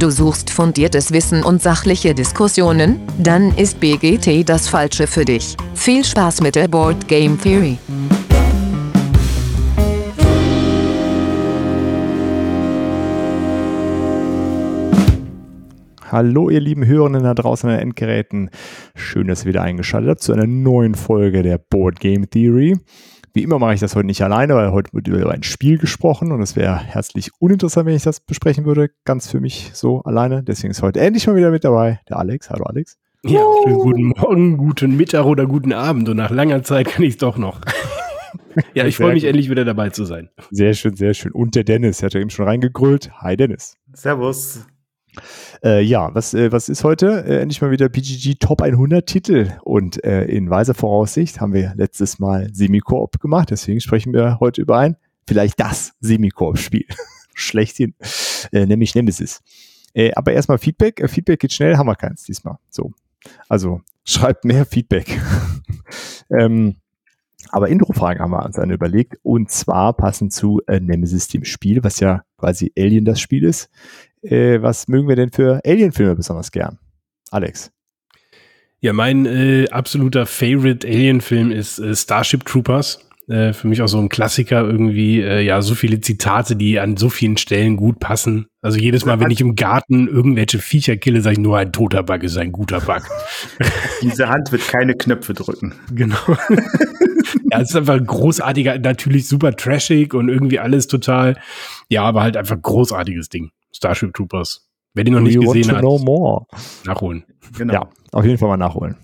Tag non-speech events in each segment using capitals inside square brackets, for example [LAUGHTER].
Du suchst fundiertes Wissen und sachliche Diskussionen? Dann ist BGT das Falsche für dich. Viel Spaß mit der Board Game Theory. Hallo, ihr lieben Hörenden da draußen an den Endgeräten. Schön, dass ihr wieder eingeschaltet habt zu einer neuen Folge der Board Game Theory. Wie immer mache ich das heute nicht alleine, weil heute wird über ein Spiel gesprochen und es wäre herzlich uninteressant, wenn ich das besprechen würde, ganz für mich so alleine. Deswegen ist heute endlich mal wieder mit dabei der Alex. Hallo Alex. Ja, schönen guten Morgen, guten Mittag oder guten Abend und nach langer Zeit kann ich es doch noch. [LAUGHS] ja, ich freue mich endlich wieder dabei zu sein. Sehr schön, sehr schön. Und der Dennis, der hat ja eben schon reingegrüllt. Hi Dennis. Servus. Äh, ja, was, äh, was ist heute? Äh, endlich mal wieder PGG Top 100 Titel. Und äh, in weiser Voraussicht haben wir letztes Mal Semi-Koop gemacht. Deswegen sprechen wir heute über ein, vielleicht das Semi-Koop-Spiel. [LAUGHS] Schlechthin. Äh, nämlich Nemesis. Äh, aber erstmal Feedback. Feedback geht schnell, haben wir keins diesmal. So. Also schreibt mehr Feedback. [LAUGHS] ähm, aber Intro-Fragen haben wir uns dann überlegt. Und zwar passend zu äh, Nemesis, dem Spiel, was ja quasi Alien das Spiel ist. Äh, was mögen wir denn für Alien-Filme besonders gern? Alex. Ja, mein äh, absoluter Favorite Alien-Film ist äh, Starship Troopers. Äh, für mich auch so ein Klassiker irgendwie. Äh, ja, so viele Zitate, die an so vielen Stellen gut passen. Also jedes Mal, wenn ich im Garten irgendwelche Viecher kille, sage ich nur, ein toter Bug ist ein guter Bug. [LAUGHS] Diese Hand wird keine Knöpfe drücken. Genau. ja, es ist einfach ein großartiger, natürlich super trashig und irgendwie alles total, ja, aber halt einfach großartiges Ding. Starship Troopers. Wer den noch nicht gesehen hat, nachholen. Genau. Ja, auf jeden Fall mal nachholen.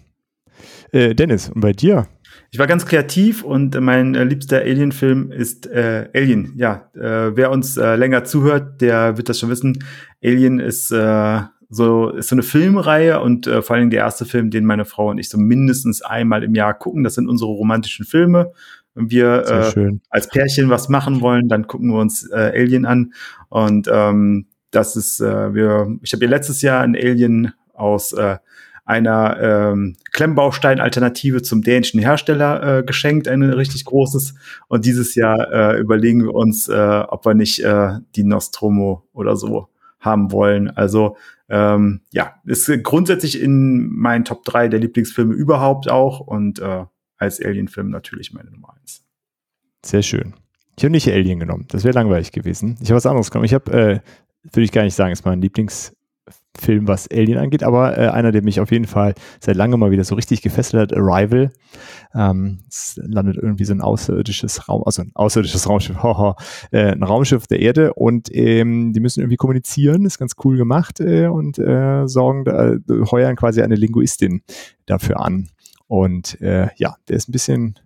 Äh, Dennis, und bei dir? Ich war ganz kreativ und mein äh, liebster Alien-Film ist äh, Alien. Ja, äh, wer uns äh, länger zuhört, der wird das schon wissen. Alien ist äh, so ist so eine Filmreihe und äh, vor allem der erste Film, den meine Frau und ich so mindestens einmal im Jahr gucken. Das sind unsere romantischen Filme. Wenn wir äh, als Pärchen was machen wollen, dann gucken wir uns äh, Alien an. Und ähm, das ist, äh, wir, ich habe ihr letztes Jahr ein Alien aus äh, einer ähm, Klemmbaustein-Alternative zum dänischen Hersteller äh, geschenkt, ein richtig großes. Und dieses Jahr äh, überlegen wir uns, äh, ob wir nicht äh, die Nostromo oder so haben wollen. Also ähm, ja, ist grundsätzlich in meinen Top 3 der Lieblingsfilme überhaupt auch und äh, als Alien-Film natürlich meine Nummer eins. Sehr schön. Ich habe nicht Alien genommen. Das wäre langweilig gewesen. Ich habe was anderes genommen. Ich habe äh, würde ich gar nicht sagen, ist mein Lieblingsfilm, was Alien angeht, aber äh, einer, der mich auf jeden Fall seit langem mal wieder so richtig gefesselt hat, Arrival. Ähm, es landet irgendwie so ein außerirdisches Raum, also ein außerirdisches Raumschiff, [LAUGHS] äh, ein Raumschiff der Erde und ähm, die müssen irgendwie kommunizieren, ist ganz cool gemacht äh, und äh, sorgen, da, heuern quasi eine Linguistin dafür an. Und äh, ja, der ist ein bisschen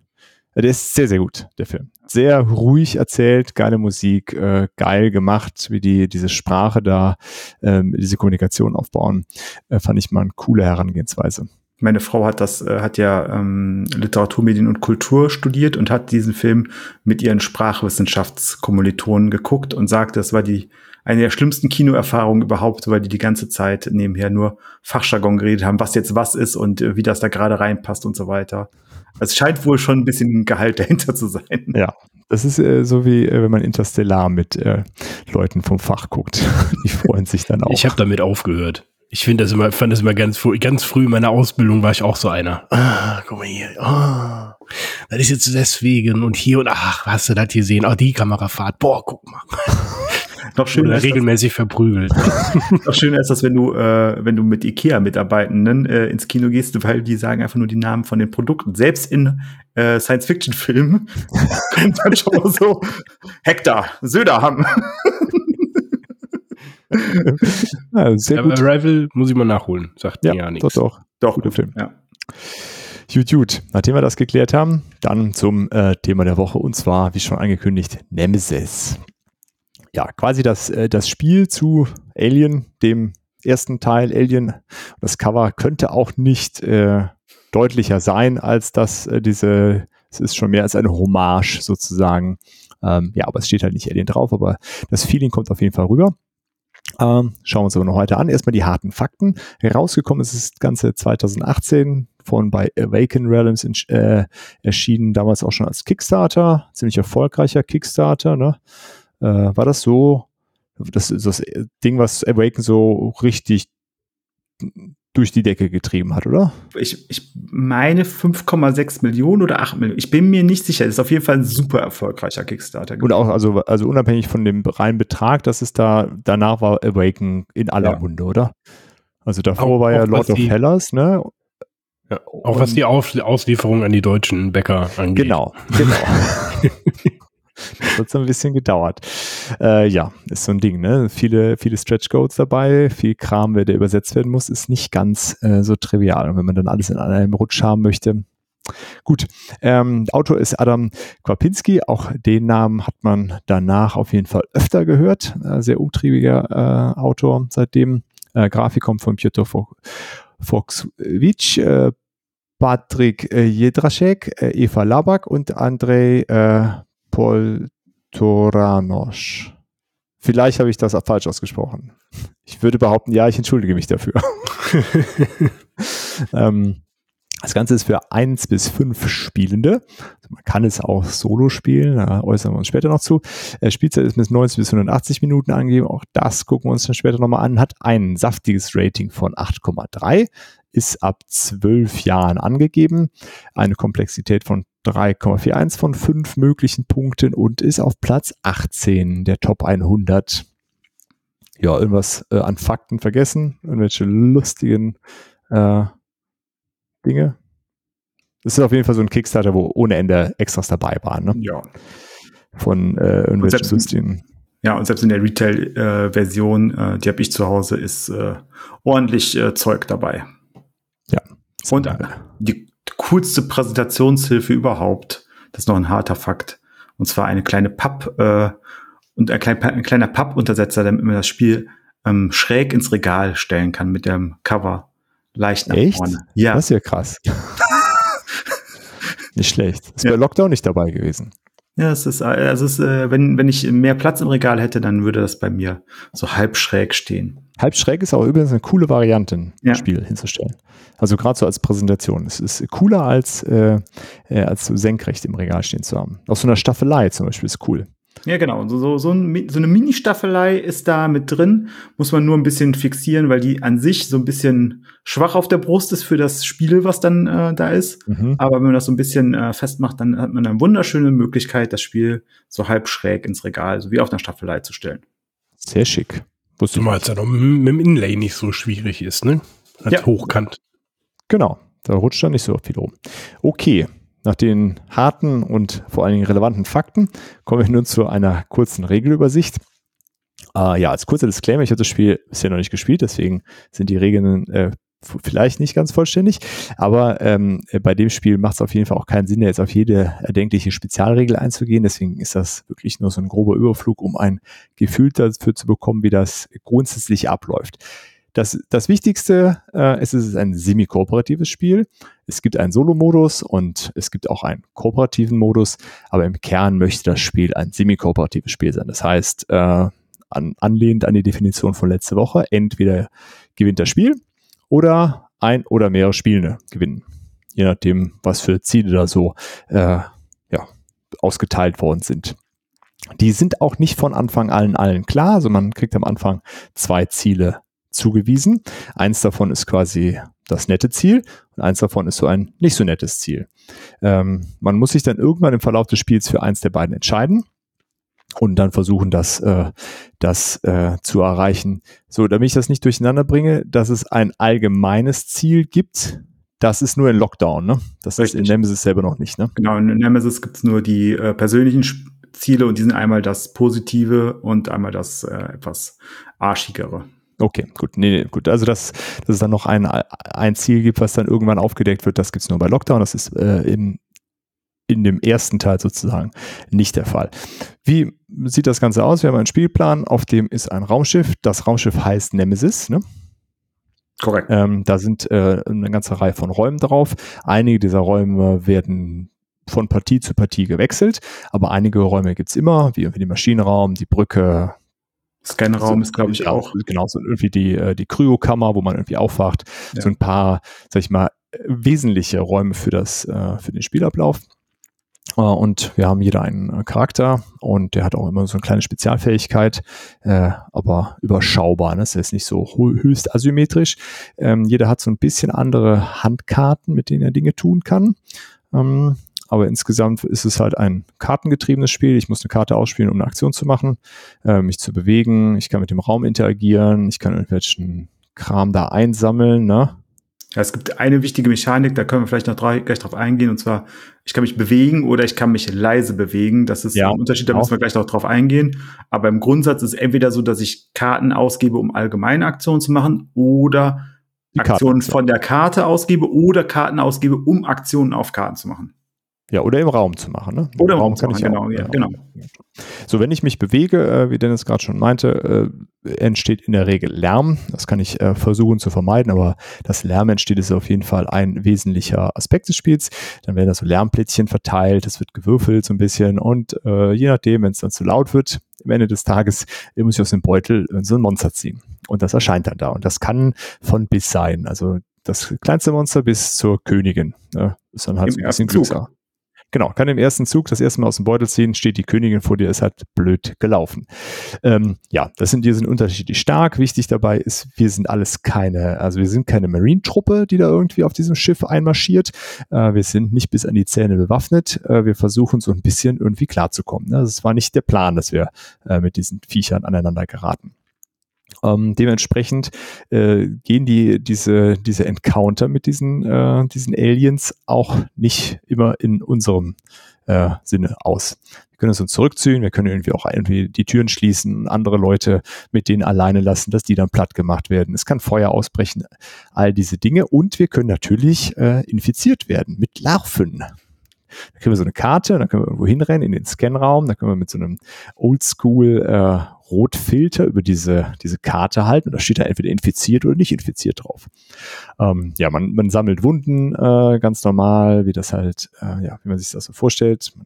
der ist sehr, sehr gut, der Film. Sehr ruhig erzählt, geile Musik, äh, geil gemacht, wie die diese Sprache da, ähm, diese Kommunikation aufbauen, äh, fand ich mal eine coole Herangehensweise. Meine Frau hat das, äh, hat ja ähm, Literatur, Medien und Kultur studiert und hat diesen Film mit ihren Sprachwissenschaftskommilitonen geguckt und sagt, das war die eine der schlimmsten Kinoerfahrungen überhaupt, weil die die ganze Zeit nebenher nur Fachjargon geredet haben, was jetzt was ist und äh, wie das da gerade reinpasst und so weiter. Es scheint wohl schon ein bisschen Gehalt dahinter zu sein. Ja, das ist äh, so wie äh, wenn man Interstellar mit äh, Leuten vom Fach guckt. [LAUGHS] Die freuen sich dann auch. Ich habe damit aufgehört. Ich finde das immer, fand das immer ganz früh, ganz früh in meiner Ausbildung war ich auch so einer. Ah, guck mal hier. Ah, das ist jetzt deswegen und hier und ach, hast du das hier sehen? Oh, die Kamerafahrt. Boah, guck mal. [LAUGHS] noch schöner Oder regelmäßig das, verprügelt. [LAUGHS] noch schöner ist das, wenn du, äh, wenn du mit IKEA-Mitarbeitenden äh, ins Kino gehst, weil die sagen einfach nur die Namen von den Produkten. Selbst in äh, Science-Fiction-Filmen [LAUGHS] könnte man schon mal so Hektar, Söder haben. [LAUGHS] ja, sehr gut. Arrival muss ich mal nachholen, sagt ja, mir ja nichts. Doch, doch. Doch, guter Film. Ja. Gut, gut. Nachdem wir das geklärt haben, dann zum äh, Thema der Woche und zwar, wie schon angekündigt, Nemesis ja, quasi das, äh, das Spiel zu Alien, dem ersten Teil Alien. Das Cover könnte auch nicht äh, deutlicher sein, als dass äh, diese, es ist schon mehr als eine Hommage sozusagen. Ähm, ja, aber es steht halt nicht Alien drauf, aber das Feeling kommt auf jeden Fall rüber. Ähm, schauen wir uns aber noch heute an. Erstmal die harten Fakten. Herausgekommen ist das Ganze 2018 von bei Awaken Realms in, äh, erschienen, damals auch schon als Kickstarter. Ziemlich erfolgreicher Kickstarter, ne? Äh, war das so, Das ist das Ding, was Awaken so richtig durch die Decke getrieben hat, oder? Ich, ich meine 5,6 Millionen oder 8 Millionen. Ich bin mir nicht sicher. Das ist auf jeden Fall ein super erfolgreicher Kickstarter. Und auch, also, also unabhängig von dem reinen Betrag, dass es da, danach war Awaken in aller ja. Munde, oder? Also davor auch, war ja Lord of Hellas, ne? Ja, auch was die Auslieferung an die deutschen Bäcker angeht. Genau, genau. [LAUGHS] Das hat so ein bisschen gedauert. Äh, ja, ist so ein Ding, ne? Viele, viele Stretch Codes dabei, viel Kram, der übersetzt werden muss, ist nicht ganz äh, so trivial. Und wenn man dann alles in einem Rutsch haben möchte, Gut, ähm, Autor ist Adam Kwapinski. Auch den Namen hat man danach auf jeden Fall öfter gehört. Äh, sehr umtriebiger äh, Autor seitdem. Äh, kommt von Piotr Foxwitsch, äh, Patrick äh, Jedraschek, äh, Eva Labak und Andrei äh, Poltoranos. Vielleicht habe ich das falsch ausgesprochen. Ich würde behaupten, ja, ich entschuldige mich dafür. [LAUGHS] ähm, das Ganze ist für eins bis fünf Spielende. Also man kann es auch solo spielen, da äußern wir uns später noch zu. Äh, Spielzeit ist bis 90 bis 180 Minuten angegeben. Auch das gucken wir uns dann später nochmal an. Hat ein saftiges Rating von 8,3, ist ab zwölf Jahren angegeben. Eine Komplexität von 3,41 von fünf möglichen Punkten und ist auf Platz 18 der Top 100. Ja, irgendwas äh, an Fakten vergessen, irgendwelche lustigen äh, Dinge. Das ist auf jeden Fall so ein Kickstarter, wo ohne Ende Extras dabei waren. Ne? Ja. Von äh, irgendwelchen Systemen. Ja, und selbst in der Retail-Version, äh, äh, die habe ich zu Hause, ist äh, ordentlich äh, Zeug dabei. Ja. Und die coolste Präsentationshilfe überhaupt, das ist noch ein harter Fakt. Und zwar eine kleine Papp äh, und ein, klein, ein kleiner Pappuntersetzer, damit man das Spiel ähm, schräg ins Regal stellen kann mit dem Cover leicht nach Echt? vorne. Ja. Das ist ja krass. [LAUGHS] nicht schlecht. Ist ja. bei Lockdown nicht dabei gewesen. Ja, es ist, also es ist, äh, wenn, wenn ich mehr Platz im Regal hätte, dann würde das bei mir so halb schräg stehen. Halb schräg ist auch übrigens eine coole Variante, ein ja. Spiel hinzustellen. Also gerade so als Präsentation. Es ist cooler als, äh, äh, als so senkrecht im Regal stehen zu haben. Aus so einer Staffelei zum Beispiel ist cool. Ja, genau. So, so, so, ein, so eine Mini-Staffelei ist da mit drin. Muss man nur ein bisschen fixieren, weil die an sich so ein bisschen schwach auf der Brust ist für das Spiel, was dann äh, da ist. Mhm. Aber wenn man das so ein bisschen äh, festmacht, dann hat man eine wunderschöne Möglichkeit, das Spiel so halb schräg ins Regal, so wie auf einer Staffelei zu stellen. Sehr schick. Wusste du meinst ja noch mit dem Inlay nicht so schwierig ist, ne? Als ja. hochkant. Genau. Da rutscht dann nicht so viel rum. Okay. Nach den harten und vor allen Dingen relevanten Fakten kommen wir nun zu einer kurzen Regelübersicht. Äh, ja, als kurzer Disclaimer, ich habe das Spiel bisher noch nicht gespielt, deswegen sind die Regeln äh, vielleicht nicht ganz vollständig, aber ähm, bei dem Spiel macht es auf jeden Fall auch keinen Sinn, jetzt auf jede erdenkliche Spezialregel einzugehen. Deswegen ist das wirklich nur so ein grober Überflug, um ein Gefühl dafür zu bekommen, wie das grundsätzlich abläuft. Das, das Wichtigste, äh, es ist ein semi-kooperatives Spiel. Es gibt einen Solo-Modus und es gibt auch einen kooperativen Modus, aber im Kern möchte das Spiel ein semi-kooperatives Spiel sein. Das heißt, äh, an, anlehnt an die Definition von letzte Woche, entweder gewinnt das Spiel oder ein oder mehrere Spielende gewinnen. Je nachdem, was für Ziele da so äh, ja, ausgeteilt worden sind. Die sind auch nicht von Anfang allen allen klar. Also man kriegt am Anfang zwei Ziele zugewiesen. Eins davon ist quasi das nette Ziel und eins davon ist so ein nicht so nettes Ziel. Ähm, man muss sich dann irgendwann im Verlauf des Spiels für eins der beiden entscheiden und dann versuchen, das, äh, das äh, zu erreichen. So, damit ich das nicht durcheinander bringe, dass es ein allgemeines Ziel gibt, das ist nur in Lockdown, ne? Das Richtig. ist in Nemesis selber noch nicht, ne? Genau, in Nemesis gibt's nur die äh, persönlichen Ziele und die sind einmal das Positive und einmal das äh, etwas arschigere. Okay, gut. Nee, nee, gut. Also, dass, dass es dann noch ein, ein Ziel gibt, was dann irgendwann aufgedeckt wird, das gibt es nur bei Lockdown. Das ist äh, im, in dem ersten Teil sozusagen nicht der Fall. Wie sieht das Ganze aus? Wir haben einen Spielplan, auf dem ist ein Raumschiff. Das Raumschiff heißt Nemesis, ne? Korrekt. Ähm, da sind äh, eine ganze Reihe von Räumen drauf. Einige dieser Räume werden von Partie zu Partie gewechselt, aber einige Räume gibt es immer, wie irgendwie den Maschinenraum, die Brücke, Scanraum so, ist, glaube ich, auch. Genau, so irgendwie die, äh, die Kryokammer, wo man irgendwie aufwacht. Ja. So ein paar, sag ich mal, wesentliche Räume für das, äh, für den Spielablauf. Äh, und wir haben jeder einen äh, Charakter und der hat auch immer so eine kleine Spezialfähigkeit, äh, aber überschaubar. Ne? Das ist nicht so höchst asymmetrisch. Ähm, jeder hat so ein bisschen andere Handkarten, mit denen er Dinge tun kann. Ähm, aber insgesamt ist es halt ein kartengetriebenes Spiel. Ich muss eine Karte ausspielen, um eine Aktion zu machen, äh, mich zu bewegen. Ich kann mit dem Raum interagieren. Ich kann irgendwelchen Kram da einsammeln. Ne? Ja, es gibt eine wichtige Mechanik, da können wir vielleicht noch gleich drauf eingehen, und zwar, ich kann mich bewegen oder ich kann mich leise bewegen. Das ist ja, ein Unterschied, da müssen wir gleich noch drauf eingehen. Aber im Grundsatz ist es entweder so, dass ich Karten ausgebe, um allgemeine Aktionen zu machen, oder Aktionen von der Karte ausgebe oder Karten ausgebe, um Aktionen auf Karten zu machen. Ja, oder im Raum zu machen. Ne? Oder im Raum, Raum kann machen, ich genau, ja, genau. So, wenn ich mich bewege, äh, wie Dennis gerade schon meinte, äh, entsteht in der Regel Lärm. Das kann ich äh, versuchen zu vermeiden, aber das Lärm entsteht ist auf jeden Fall ein wesentlicher Aspekt des Spiels. Dann werden da so Lärmplättchen verteilt, es wird gewürfelt so ein bisschen und äh, je nachdem, wenn es dann zu laut wird, am Ende des Tages muss ich aus dem Beutel so ein Monster ziehen. Und das erscheint dann da. Und das kann von bis sein. Also das kleinste Monster bis zur Königin. Ne? Ist dann halt Im so ein bisschen Glückssache. Genau, kann im ersten Zug das erste Mal aus dem Beutel ziehen, steht die Königin vor dir, ist halt blöd gelaufen. Ähm, ja, das sind, die sind unterschiedlich stark. Wichtig dabei ist, wir sind alles keine, also wir sind keine Marine-Truppe, die da irgendwie auf diesem Schiff einmarschiert. Äh, wir sind nicht bis an die Zähne bewaffnet. Äh, wir versuchen so ein bisschen irgendwie klarzukommen. Ne? Das war nicht der Plan, dass wir äh, mit diesen Viechern aneinander geraten. Ähm, dementsprechend äh, gehen die diese diese Encounter mit diesen äh, diesen Aliens auch nicht immer in unserem äh, Sinne aus. Wir können uns zurückziehen, wir können irgendwie auch irgendwie die Türen schließen, andere Leute mit denen alleine lassen, dass die dann platt gemacht werden. Es kann Feuer ausbrechen, all diese Dinge und wir können natürlich äh, infiziert werden mit Larven. Da kriegen wir so eine Karte, dann können wir irgendwo hinrennen in den Scanraum, da können wir mit so einem Oldschool äh, Rotfilter über diese, diese Karte halten und da steht da entweder infiziert oder nicht infiziert drauf. Ähm, ja, man, man sammelt Wunden äh, ganz normal, wie das halt, äh, ja, wie man sich das so vorstellt. Man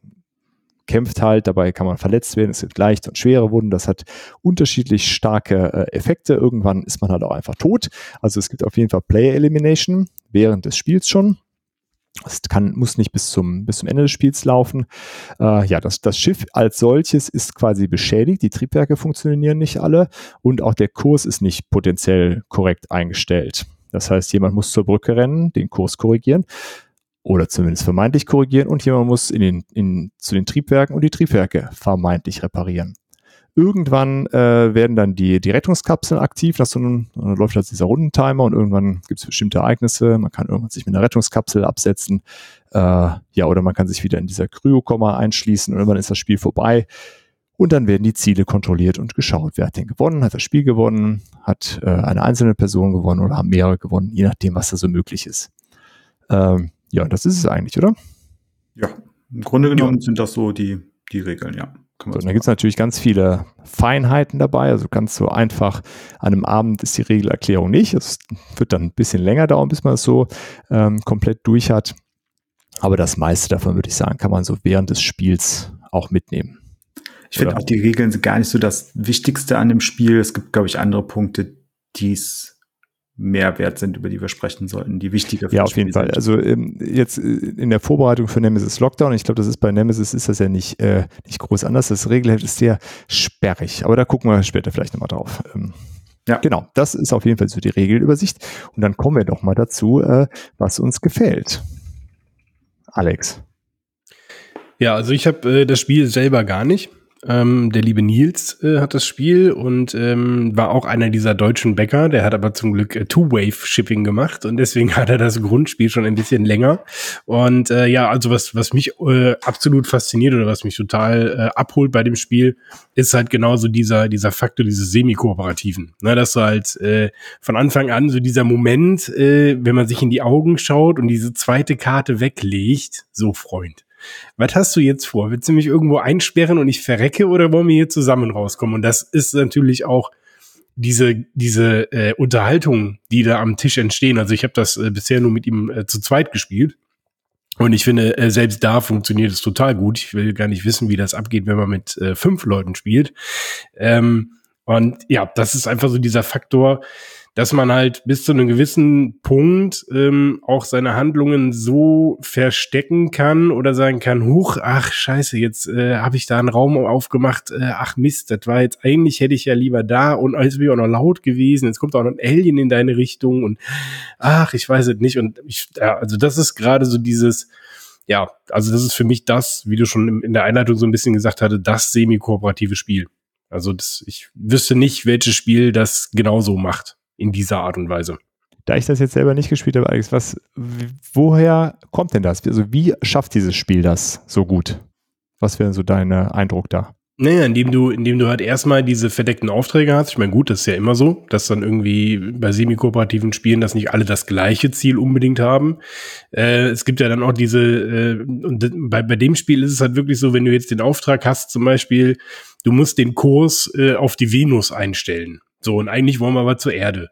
kämpft halt, dabei kann man verletzt werden. Es gibt leichte und schwere Wunden. Das hat unterschiedlich starke äh, Effekte. Irgendwann ist man halt auch einfach tot. Also es gibt auf jeden Fall Player Elimination während des Spiels schon. Es kann, muss nicht bis zum, bis zum Ende des Spiels laufen. Äh, ja, das, das Schiff als solches ist quasi beschädigt. Die Triebwerke funktionieren nicht alle und auch der Kurs ist nicht potenziell korrekt eingestellt. Das heißt, jemand muss zur Brücke rennen, den Kurs korrigieren oder zumindest vermeintlich korrigieren und jemand muss in den, in, zu den Triebwerken und die Triebwerke vermeintlich reparieren. Irgendwann äh, werden dann die, die Rettungskapseln aktiv, das so ein, dann läuft halt dieser Rundentimer und irgendwann gibt es bestimmte Ereignisse. Man kann irgendwann sich mit einer Rettungskapsel absetzen, äh, ja, oder man kann sich wieder in dieser Kryokomma einschließen und irgendwann ist das Spiel vorbei. Und dann werden die Ziele kontrolliert und geschaut. Wer hat denn gewonnen? Hat das Spiel gewonnen? Hat äh, eine einzelne Person gewonnen oder haben mehrere gewonnen? Je nachdem, was da so möglich ist. Ähm, ja, das ist es eigentlich, oder? Ja, im Grunde genommen ja. sind das so die, die Regeln, ja. So, da gibt es natürlich ganz viele Feinheiten dabei. Also ganz so einfach an einem Abend ist die Regelerklärung nicht. Es wird dann ein bisschen länger dauern, bis man es so ähm, komplett durch hat. Aber das meiste davon, würde ich sagen, kann man so während des Spiels auch mitnehmen. Ich finde auch, die Regeln sind gar nicht so das Wichtigste an dem Spiel. Es gibt, glaube ich, andere Punkte, die es mehr wert sind, über die wir sprechen sollten, die wichtiger Ja, auf jeden Fall. Sind. Also ähm, jetzt äh, in der Vorbereitung für Nemesis Lockdown, ich glaube, das ist bei Nemesis ist das ja nicht, äh, nicht groß anders. Das Regelheft ist sehr sperrig, aber da gucken wir später vielleicht nochmal drauf. Ähm, ja. Genau, das ist auf jeden Fall so die Regelübersicht. Und dann kommen wir doch mal dazu, äh, was uns gefällt. Alex. Ja, also ich habe äh, das Spiel selber gar nicht. Ähm, der liebe Nils äh, hat das Spiel und ähm, war auch einer dieser deutschen Bäcker. Der hat aber zum Glück äh, Two-Wave-Shipping gemacht und deswegen [LAUGHS] hat er das Grundspiel schon ein bisschen länger. Und äh, ja, also was, was mich äh, absolut fasziniert oder was mich total äh, abholt bei dem Spiel, ist halt genauso dieser, dieser Faktor, dieses Semi-Kooperativen. Ne, dass du halt äh, von Anfang an so dieser Moment, wenn man sich in die Augen schaut und diese zweite Karte weglegt, so Freund was hast du jetzt vor? Willst du mich irgendwo einsperren und ich verrecke oder wollen wir hier zusammen rauskommen? Und das ist natürlich auch diese diese äh, Unterhaltung, die da am Tisch entstehen. Also ich habe das äh, bisher nur mit ihm äh, zu zweit gespielt. Und ich finde, äh, selbst da funktioniert es total gut. Ich will gar nicht wissen, wie das abgeht, wenn man mit äh, fünf Leuten spielt. Ähm, und ja, das ist einfach so dieser Faktor, dass man halt bis zu einem gewissen Punkt ähm, auch seine Handlungen so verstecken kann oder sagen kann, huch, ach scheiße, jetzt äh, habe ich da einen Raum aufgemacht, äh, ach Mist, das war jetzt eigentlich hätte ich ja lieber da und bin ich auch noch laut gewesen, jetzt kommt auch noch ein Alien in deine Richtung und ach, ich weiß es nicht und ich, ja, also das ist gerade so dieses, ja, also das ist für mich das, wie du schon in der Einleitung so ein bisschen gesagt hatte, das semi-kooperative Spiel. Also das, ich wüsste nicht, welches Spiel das genauso macht in dieser Art und Weise. Da ich das jetzt selber nicht gespielt habe, Alex, was, woher kommt denn das? Also wie schafft dieses Spiel das so gut? Was wäre so dein Eindruck da? Naja, indem du, indem du halt erstmal diese verdeckten Aufträge hast. Ich meine, gut, das ist ja immer so, dass dann irgendwie bei semi-kooperativen Spielen, dass nicht alle das gleiche Ziel unbedingt haben. Äh, es gibt ja dann auch diese, äh, und bei, bei dem Spiel ist es halt wirklich so, wenn du jetzt den Auftrag hast, zum Beispiel, du musst den Kurs äh, auf die Venus einstellen. So, und eigentlich wollen wir aber zur Erde.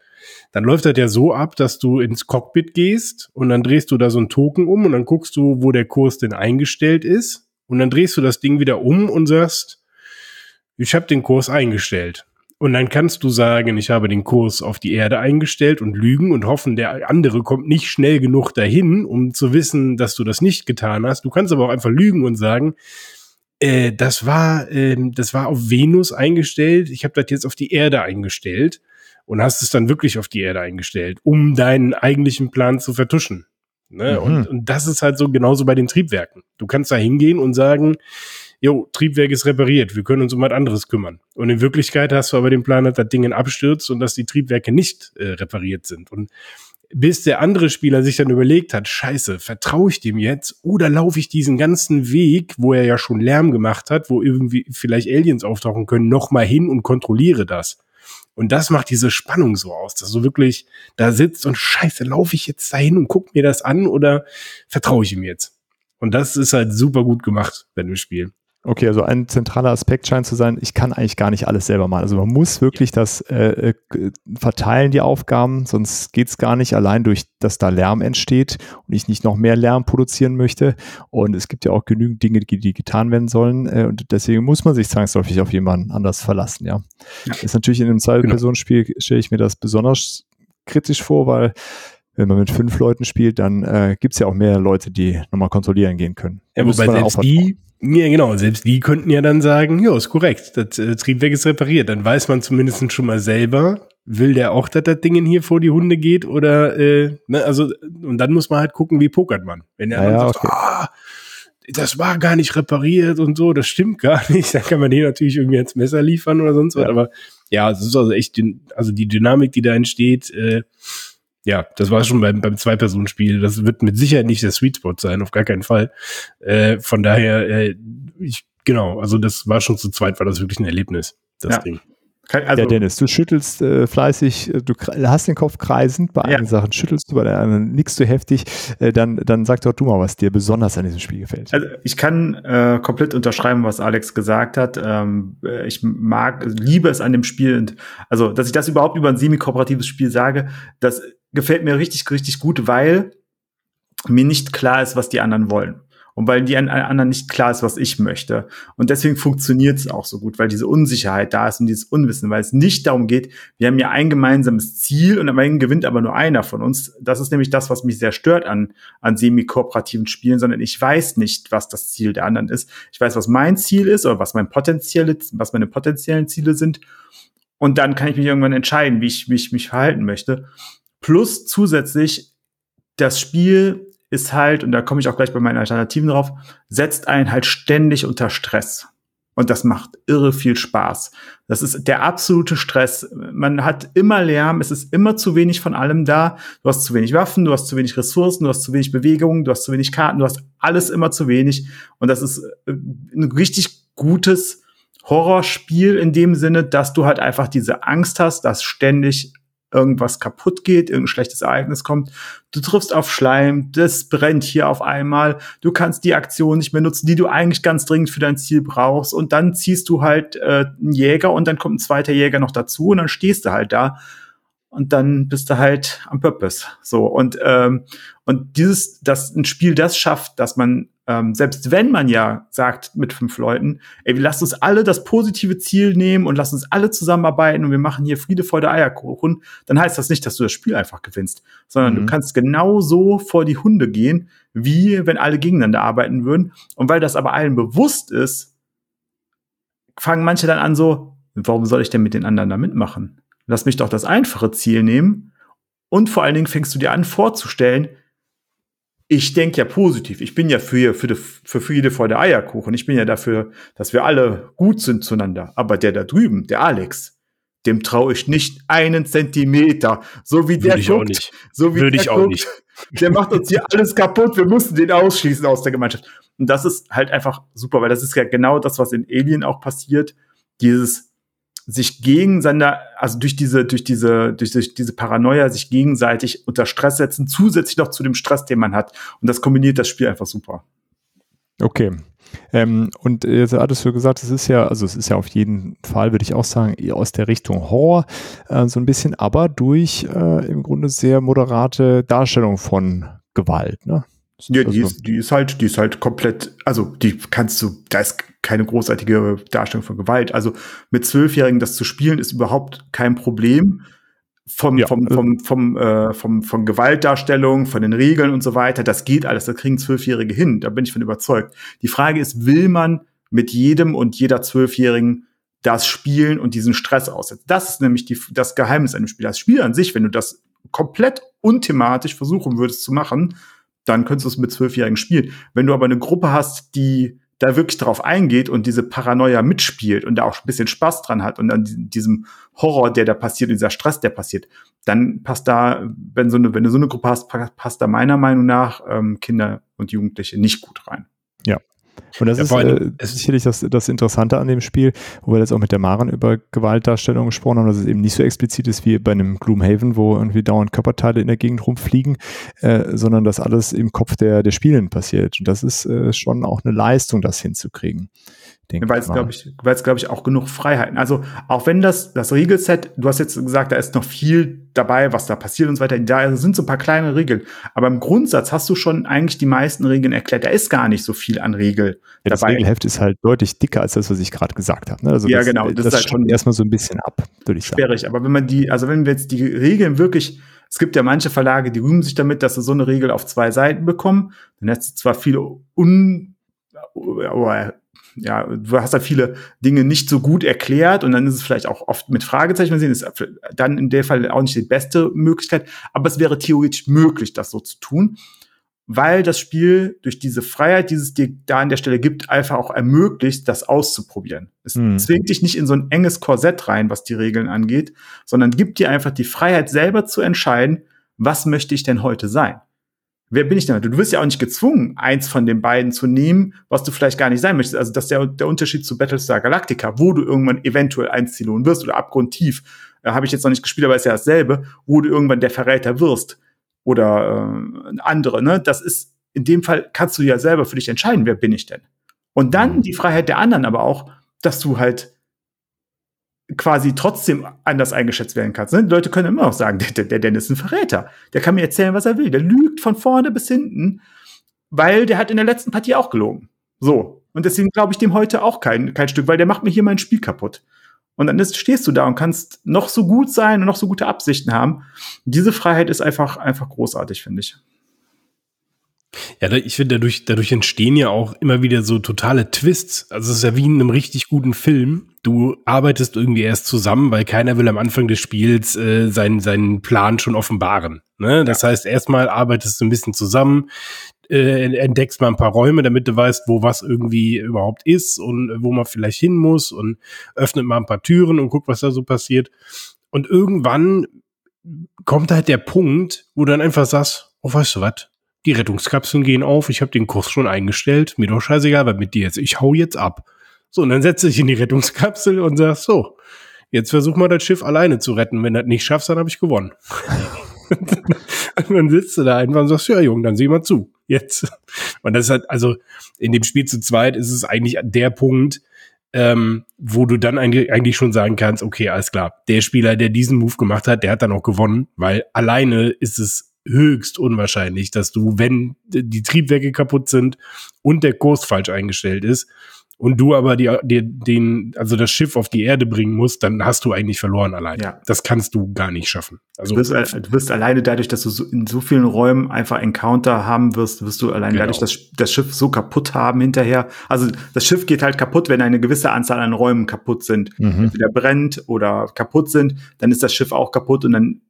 Dann läuft das ja so ab, dass du ins Cockpit gehst und dann drehst du da so einen Token um und dann guckst du, wo der Kurs denn eingestellt ist. Und dann drehst du das Ding wieder um und sagst, ich habe den Kurs eingestellt. Und dann kannst du sagen, ich habe den Kurs auf die Erde eingestellt und lügen und hoffen, der andere kommt nicht schnell genug dahin, um zu wissen, dass du das nicht getan hast. Du kannst aber auch einfach lügen und sagen, äh, das war, äh, das war auf Venus eingestellt. Ich habe das jetzt auf die Erde eingestellt und hast es dann wirklich auf die Erde eingestellt, um deinen eigentlichen Plan zu vertuschen. Ne? Mhm. Und, und das ist halt so genauso bei den Triebwerken. Du kannst da hingehen und sagen, jo, Triebwerk ist repariert, wir können uns um was anderes kümmern. Und in Wirklichkeit hast du aber den Plan, dass das Ding abstürzt und dass die Triebwerke nicht äh, repariert sind. Und bis der andere Spieler sich dann überlegt hat, scheiße, vertraue ich dem jetzt oder laufe ich diesen ganzen Weg, wo er ja schon Lärm gemacht hat, wo irgendwie vielleicht Aliens auftauchen können, nochmal hin und kontrolliere das. Und das macht diese Spannung so aus, dass du wirklich da sitzt und scheiße, laufe ich jetzt dahin und guck mir das an oder vertraue ich ihm jetzt? Und das ist halt super gut gemacht, wenn wir spielen. Okay, also ein zentraler Aspekt scheint zu sein, ich kann eigentlich gar nicht alles selber machen. Also man muss wirklich das äh, äh verteilen, die Aufgaben, sonst geht's gar nicht allein durch, dass da Lärm entsteht und ich nicht noch mehr Lärm produzieren möchte. Und es gibt ja auch genügend Dinge, die, die getan werden sollen. Äh, und deswegen muss man sich zwangsläufig auf jemanden anders verlassen, ja. ja. Das ist natürlich in einem Zwei-Personen-Spiel, genau. stelle ich mir das besonders kritisch vor, weil wenn man mit fünf Leuten spielt, dann äh, gibt es ja auch mehr Leute, die nochmal kontrollieren gehen können. Ja, wobei selbst die, ja, genau. Selbst die könnten ja dann sagen, ja, ist korrekt, das äh, Triebwerk ist repariert. Dann weiß man zumindest schon mal selber, will der auch, dass das Ding hier vor die Hunde geht oder, äh, ne, also, und dann muss man halt gucken, wie pokert man. Wenn der ja, dann sagt, okay. ah, das war gar nicht repariert und so, das stimmt gar [LAUGHS] nicht, dann kann man den natürlich irgendwie ins Messer liefern oder sonst was, aber ja, es ist also echt, also die Dynamik, die da entsteht, äh, ja, das war schon beim, beim Zwei-Personen-Spiel. Das wird mit Sicherheit nicht der Sweet Spot sein, auf gar keinen Fall. Äh, von daher, äh, ich, genau, also das war schon zu zweit, war das wirklich ein Erlebnis, das ja. Ding. Also, ja, Dennis, du schüttelst äh, fleißig, äh, du hast den Kopf kreisend, bei ja. einigen Sachen schüttelst du, bei der anderen nickst du heftig, äh, dann, dann sag doch du mal, was dir besonders an diesem Spiel gefällt. Also ich kann äh, komplett unterschreiben, was Alex gesagt hat. Ähm, äh, ich mag, liebe es an dem Spiel und also, dass ich das überhaupt über ein semi-kooperatives Spiel sage, das gefällt mir richtig, richtig gut, weil mir nicht klar ist, was die anderen wollen. Und weil die anderen nicht klar ist, was ich möchte. Und deswegen funktioniert es auch so gut, weil diese Unsicherheit da ist und dieses Unwissen, weil es nicht darum geht, wir haben ja ein gemeinsames Ziel und am Ende gewinnt aber nur einer von uns. Das ist nämlich das, was mich sehr stört an, an semi-kooperativen Spielen, sondern ich weiß nicht, was das Ziel der anderen ist. Ich weiß, was mein Ziel ist oder was mein potenzielle, was meine potenziellen Ziele sind. Und dann kann ich mich irgendwann entscheiden, wie ich, wie ich mich verhalten möchte. Plus zusätzlich, das Spiel ist halt, und da komme ich auch gleich bei meinen Alternativen drauf, setzt einen halt ständig unter Stress. Und das macht irre viel Spaß. Das ist der absolute Stress. Man hat immer Lärm, es ist immer zu wenig von allem da. Du hast zu wenig Waffen, du hast zu wenig Ressourcen, du hast zu wenig Bewegung, du hast zu wenig Karten, du hast alles immer zu wenig. Und das ist äh, ein richtig gutes Horrorspiel in dem Sinne, dass du halt einfach diese Angst hast, dass ständig irgendwas kaputt geht, irgendein schlechtes Ereignis kommt. Du triffst auf Schleim, das brennt hier auf einmal. Du kannst die Aktion nicht mehr nutzen, die du eigentlich ganz dringend für dein Ziel brauchst. Und dann ziehst du halt äh, einen Jäger und dann kommt ein zweiter Jäger noch dazu und dann stehst du halt da und dann bist du halt am Purpose. So und ähm, und dieses, dass ein Spiel das schafft, dass man ähm, selbst wenn man ja sagt mit fünf Leuten, ey, wir lassen uns alle das positive Ziel nehmen und lassen uns alle zusammenarbeiten und wir machen hier Friede, Freude, Eierkuchen, dann heißt das nicht, dass du das Spiel einfach gewinnst, sondern mhm. du kannst genau so vor die Hunde gehen, wie wenn alle gegeneinander arbeiten würden. Und weil das aber allen bewusst ist, fangen manche dann an so, warum soll ich denn mit den anderen da mitmachen? Lass mich doch das einfache Ziel nehmen. Und vor allen Dingen fängst du dir an vorzustellen, ich denke ja positiv. Ich bin ja für, für, die, für Friede vor der Eierkuchen. Ich bin ja dafür, dass wir alle gut sind zueinander. Aber der da drüben, der Alex, dem traue ich nicht einen Zentimeter. So wie der Würde guckt, so wie Würde der ich auch guckt, nicht. [LAUGHS] der macht uns hier alles kaputt. Wir mussten den ausschließen aus der Gemeinschaft. Und das ist halt einfach super, weil das ist ja genau das, was in Alien auch passiert. Dieses sich gegeneinander, also durch diese, durch diese, durch, diese Paranoia sich gegenseitig unter Stress setzen, zusätzlich noch zu dem Stress, den man hat. Und das kombiniert das Spiel einfach super. Okay. Ähm, und jetzt hattest du gesagt, es ist ja, also es ist ja auf jeden Fall, würde ich auch sagen, eher aus der Richtung Horror, äh, so ein bisschen, aber durch äh, im Grunde sehr moderate Darstellung von Gewalt, ne? Ja, die ist, die ist halt, die ist halt komplett, also die kannst du, da ist keine großartige Darstellung von Gewalt. Also mit Zwölfjährigen das zu spielen ist überhaupt kein Problem. Vom, Ja, vom, also- vom, vom, äh, vom, von Gewaltdarstellung, von den Regeln und so weiter, das geht alles, das kriegen Zwölfjährige hin, da bin ich von überzeugt. Die Frage ist, will man mit jedem und jeder Zwölfjährigen das spielen und diesen Stress aussetzen? Das ist nämlich die, das Geheimnis an dem Spiel. Das Spiel an sich, wenn du das komplett unthematisch versuchen würdest zu machen, dann könntest du es mit Zwölfjährigen spielen. Wenn du aber eine Gruppe hast, die da wirklich drauf eingeht und diese Paranoia mitspielt und da auch ein bisschen Spaß dran hat und an diesem- Horror, der da passiert, dieser Stress, der passiert, dann passt da, wenn so eine, wenn du so eine Gruppe hast, pa- passt da meiner Meinung nach ähm, Kinder und Jugendliche nicht gut rein. Und das Ja, ist äh, sicherlich das, das Interessante an dem Spiel, wo wir jetzt auch mit der Maren über Gewaltdarstellung gesprochen haben, dass es eben nicht so explizit ist wie bei einem Gloomhaven, wo irgendwie dauernd Körperteile in der Gegend rumfliegen, äh, sondern dass alles im Kopf der, der Spielenden passiert. Und das ist äh, schon auch eine Leistung, das hinzukriegen. Denke Weil es, glaube ich, weil es, glaube ich, auch genug Freiheiten. Also, auch wenn das, das Regelset, du hast jetzt gesagt, da ist noch viel dabei, was da passiert und so weiter. Da sind so ein paar kleine Regeln. Aber im Grundsatz hast du schon eigentlich die meisten Regeln erklärt. Da ist gar nicht so viel an Regel Ja, das dabei. Regelheft ist halt deutlich dicker als das, was ich gerade gesagt habe. Ne? Also Ja, das, genau, Das, das das ist halt schon erstmal so ein bisschen ab, würde ich sagen. sperrig. Aber wenn man die, also wenn wir jetzt die Regeln wirklich, es gibt ja manche Verlage, die rühmen sich damit, dass sie so eine Regel auf zwei Seiten bekommen. Dann hast du zwar viele un, ja, du hast da viele Dinge nicht so gut erklärt und dann ist es vielleicht auch oft mit Fragezeichen versehen, ist dann in der Fall auch nicht die beste Möglichkeit, aber es wäre theoretisch möglich, das so zu tun, weil das Spiel durch diese Freiheit, die es dir da an der Stelle gibt, einfach auch ermöglicht, das auszuprobieren. Es Hm. zwingt dich nicht in so ein enges Korsett rein, was die Regeln angeht, sondern gibt dir einfach die Freiheit, selber zu entscheiden, was möchte ich denn heute sein? Wer bin ich denn? Du wirst ja auch nicht gezwungen, eins von den beiden zu nehmen, was du vielleicht gar nicht sein möchtest. Also das ist der, der Unterschied zu Battlestar Galactica, wo du irgendwann eventuell eins ziehen wirst oder abgrundtief. Äh, Habe ich jetzt noch nicht gespielt, aber ist ja dasselbe, wo du irgendwann der Verräter wirst oder äh, andere. Ne? Das ist in dem Fall kannst du ja selber für dich entscheiden, wer bin ich denn? Und dann die Freiheit der anderen, aber auch, dass du halt quasi trotzdem anders eingeschätzt werden kannst. Ne? Die Leute können immer noch sagen, [LAUGHS] der, der Dennis ist ein Verräter. Der kann mir erzählen, was er will. Der lügt von vorne bis hinten, weil der hat in der letzten Partie auch gelogen. So. Und deswegen glaube ich dem heute auch kein, kein Stück, weil der macht mir hier mein Spiel kaputt. Und dann ist, stehst du da und kannst noch so gut sein und noch so gute Absichten haben. Diese Freiheit ist einfach, einfach großartig, finde ich. Ja, ich finde, dadurch, dadurch entstehen ja auch immer wieder so totale Twists. Also es ist ja wie in einem richtig guten Film. Du arbeitest irgendwie erst zusammen, weil keiner will am Anfang des Spiels äh, seinen, seinen Plan schon offenbaren. Ne? Das heißt, erstmal arbeitest du ein bisschen zusammen, äh, entdeckst mal ein paar Räume, damit du weißt, wo was irgendwie überhaupt ist und äh, wo man vielleicht hin muss und öffnet mal ein paar Türen und guckt, was da so passiert. Und irgendwann kommt halt der Punkt, wo du dann einfach sagst, oh, weißt du was? Die Rettungskapseln gehen auf, ich habe den Kurs schon eingestellt, mir doch scheißegal, was mit dir jetzt, ich hau jetzt ab. So, und dann setzt du dich in die Rettungskapsel und sagst, so, jetzt versuch mal das Schiff alleine zu retten. Wenn das nicht schaffst, dann habe ich gewonnen. [LAUGHS] und dann sitzt du da einfach und sagst, ja, Junge, dann sieh mal zu. Jetzt. Und das ist halt, also in dem Spiel zu zweit ist es eigentlich der Punkt, ähm, wo du dann eigentlich schon sagen kannst, okay, alles klar, der Spieler, der diesen Move gemacht hat, der hat dann auch gewonnen, weil alleine ist es höchst unwahrscheinlich, dass du, wenn die Triebwerke kaputt sind und der Kurs falsch eingestellt ist, und du aber die, die, den, also das Schiff auf die Erde bringen musst, dann hast du eigentlich verloren alleine. Ja. Das kannst du gar nicht schaffen. Also du wirst, du wirst alleine dadurch, dass du so in so vielen Räumen einfach Encounter haben wirst, wirst du allein genau. dadurch das, das Schiff so kaputt haben hinterher. Also das Schiff geht halt kaputt, wenn eine gewisse Anzahl an Räumen kaputt sind. Mhm. Entweder brennt oder kaputt sind, dann ist das Schiff auch kaputt und dann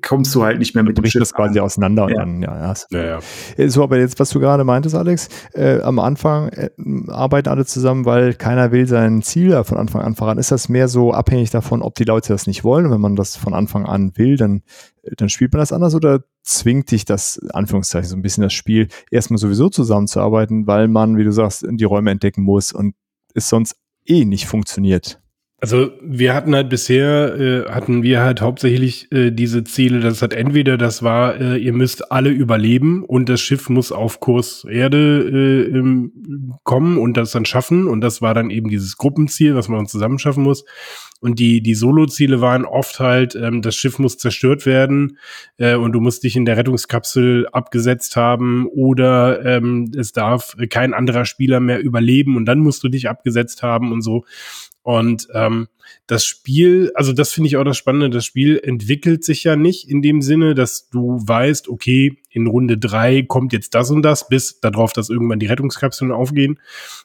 kommst du halt nicht mehr mit dem Schiff das quasi an. auseinander ja. und dann, ja, ja. ja, ja. Äh, so, aber jetzt, was du gerade meintest, Alex, äh, am Anfang äh, arbeiten alle zusammen, weil keiner will sein Ziel von Anfang an voran. Ist das mehr so abhängig davon, ob die Leute das nicht wollen? Und wenn man das von Anfang an will, dann, äh, dann spielt man das anders oder zwingt dich das, Anführungszeichen, so ein bisschen das Spiel, erstmal sowieso zusammenzuarbeiten, weil man, wie du sagst, die Räume entdecken muss und es sonst eh nicht funktioniert? Also wir hatten halt bisher, äh, hatten wir halt hauptsächlich äh, diese Ziele, das hat entweder das war, äh, ihr müsst alle überleben und das Schiff muss auf Kurs Erde äh, im, kommen und das dann schaffen und das war dann eben dieses Gruppenziel, was man zusammen schaffen muss. Und die, die Solo-Ziele waren oft halt, ähm, das Schiff muss zerstört werden äh, und du musst dich in der Rettungskapsel abgesetzt haben oder ähm, es darf kein anderer Spieler mehr überleben und dann musst du dich abgesetzt haben und so. Und ähm, das Spiel, also das finde ich auch das Spannende, das Spiel entwickelt sich ja nicht in dem Sinne, dass du weißt, okay, in Runde drei kommt jetzt das und das, bis darauf, dass irgendwann die Rettungskapseln aufgehen.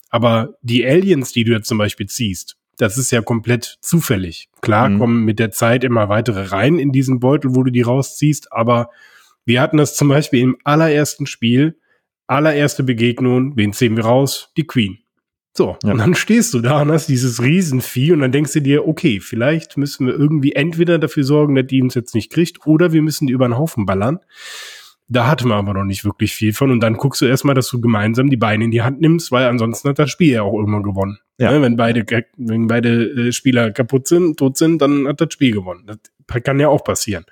Aber die Aliens, die du jetzt zum Beispiel ziehst, das ist ja komplett zufällig. Klar mhm. kommen mit der Zeit immer weitere rein in diesen Beutel, wo du die rausziehst, aber wir hatten das zum Beispiel im allerersten Spiel, allererste Begegnung, wen ziehen wir raus? Die Queen. So, ja. und dann stehst du da und hast dieses Riesenvieh und dann denkst du dir, okay, vielleicht müssen wir irgendwie entweder dafür sorgen, dass die uns jetzt nicht kriegt, oder wir müssen die über den Haufen ballern. Da hatten wir aber noch nicht wirklich viel von. Und dann guckst du erstmal, dass du gemeinsam die Beine in die Hand nimmst, weil ansonsten hat das Spiel ja auch irgendwann gewonnen. Ja. ja wenn beide, wenn beide äh, Spieler kaputt sind, tot sind, dann hat das Spiel gewonnen. Das kann ja auch passieren.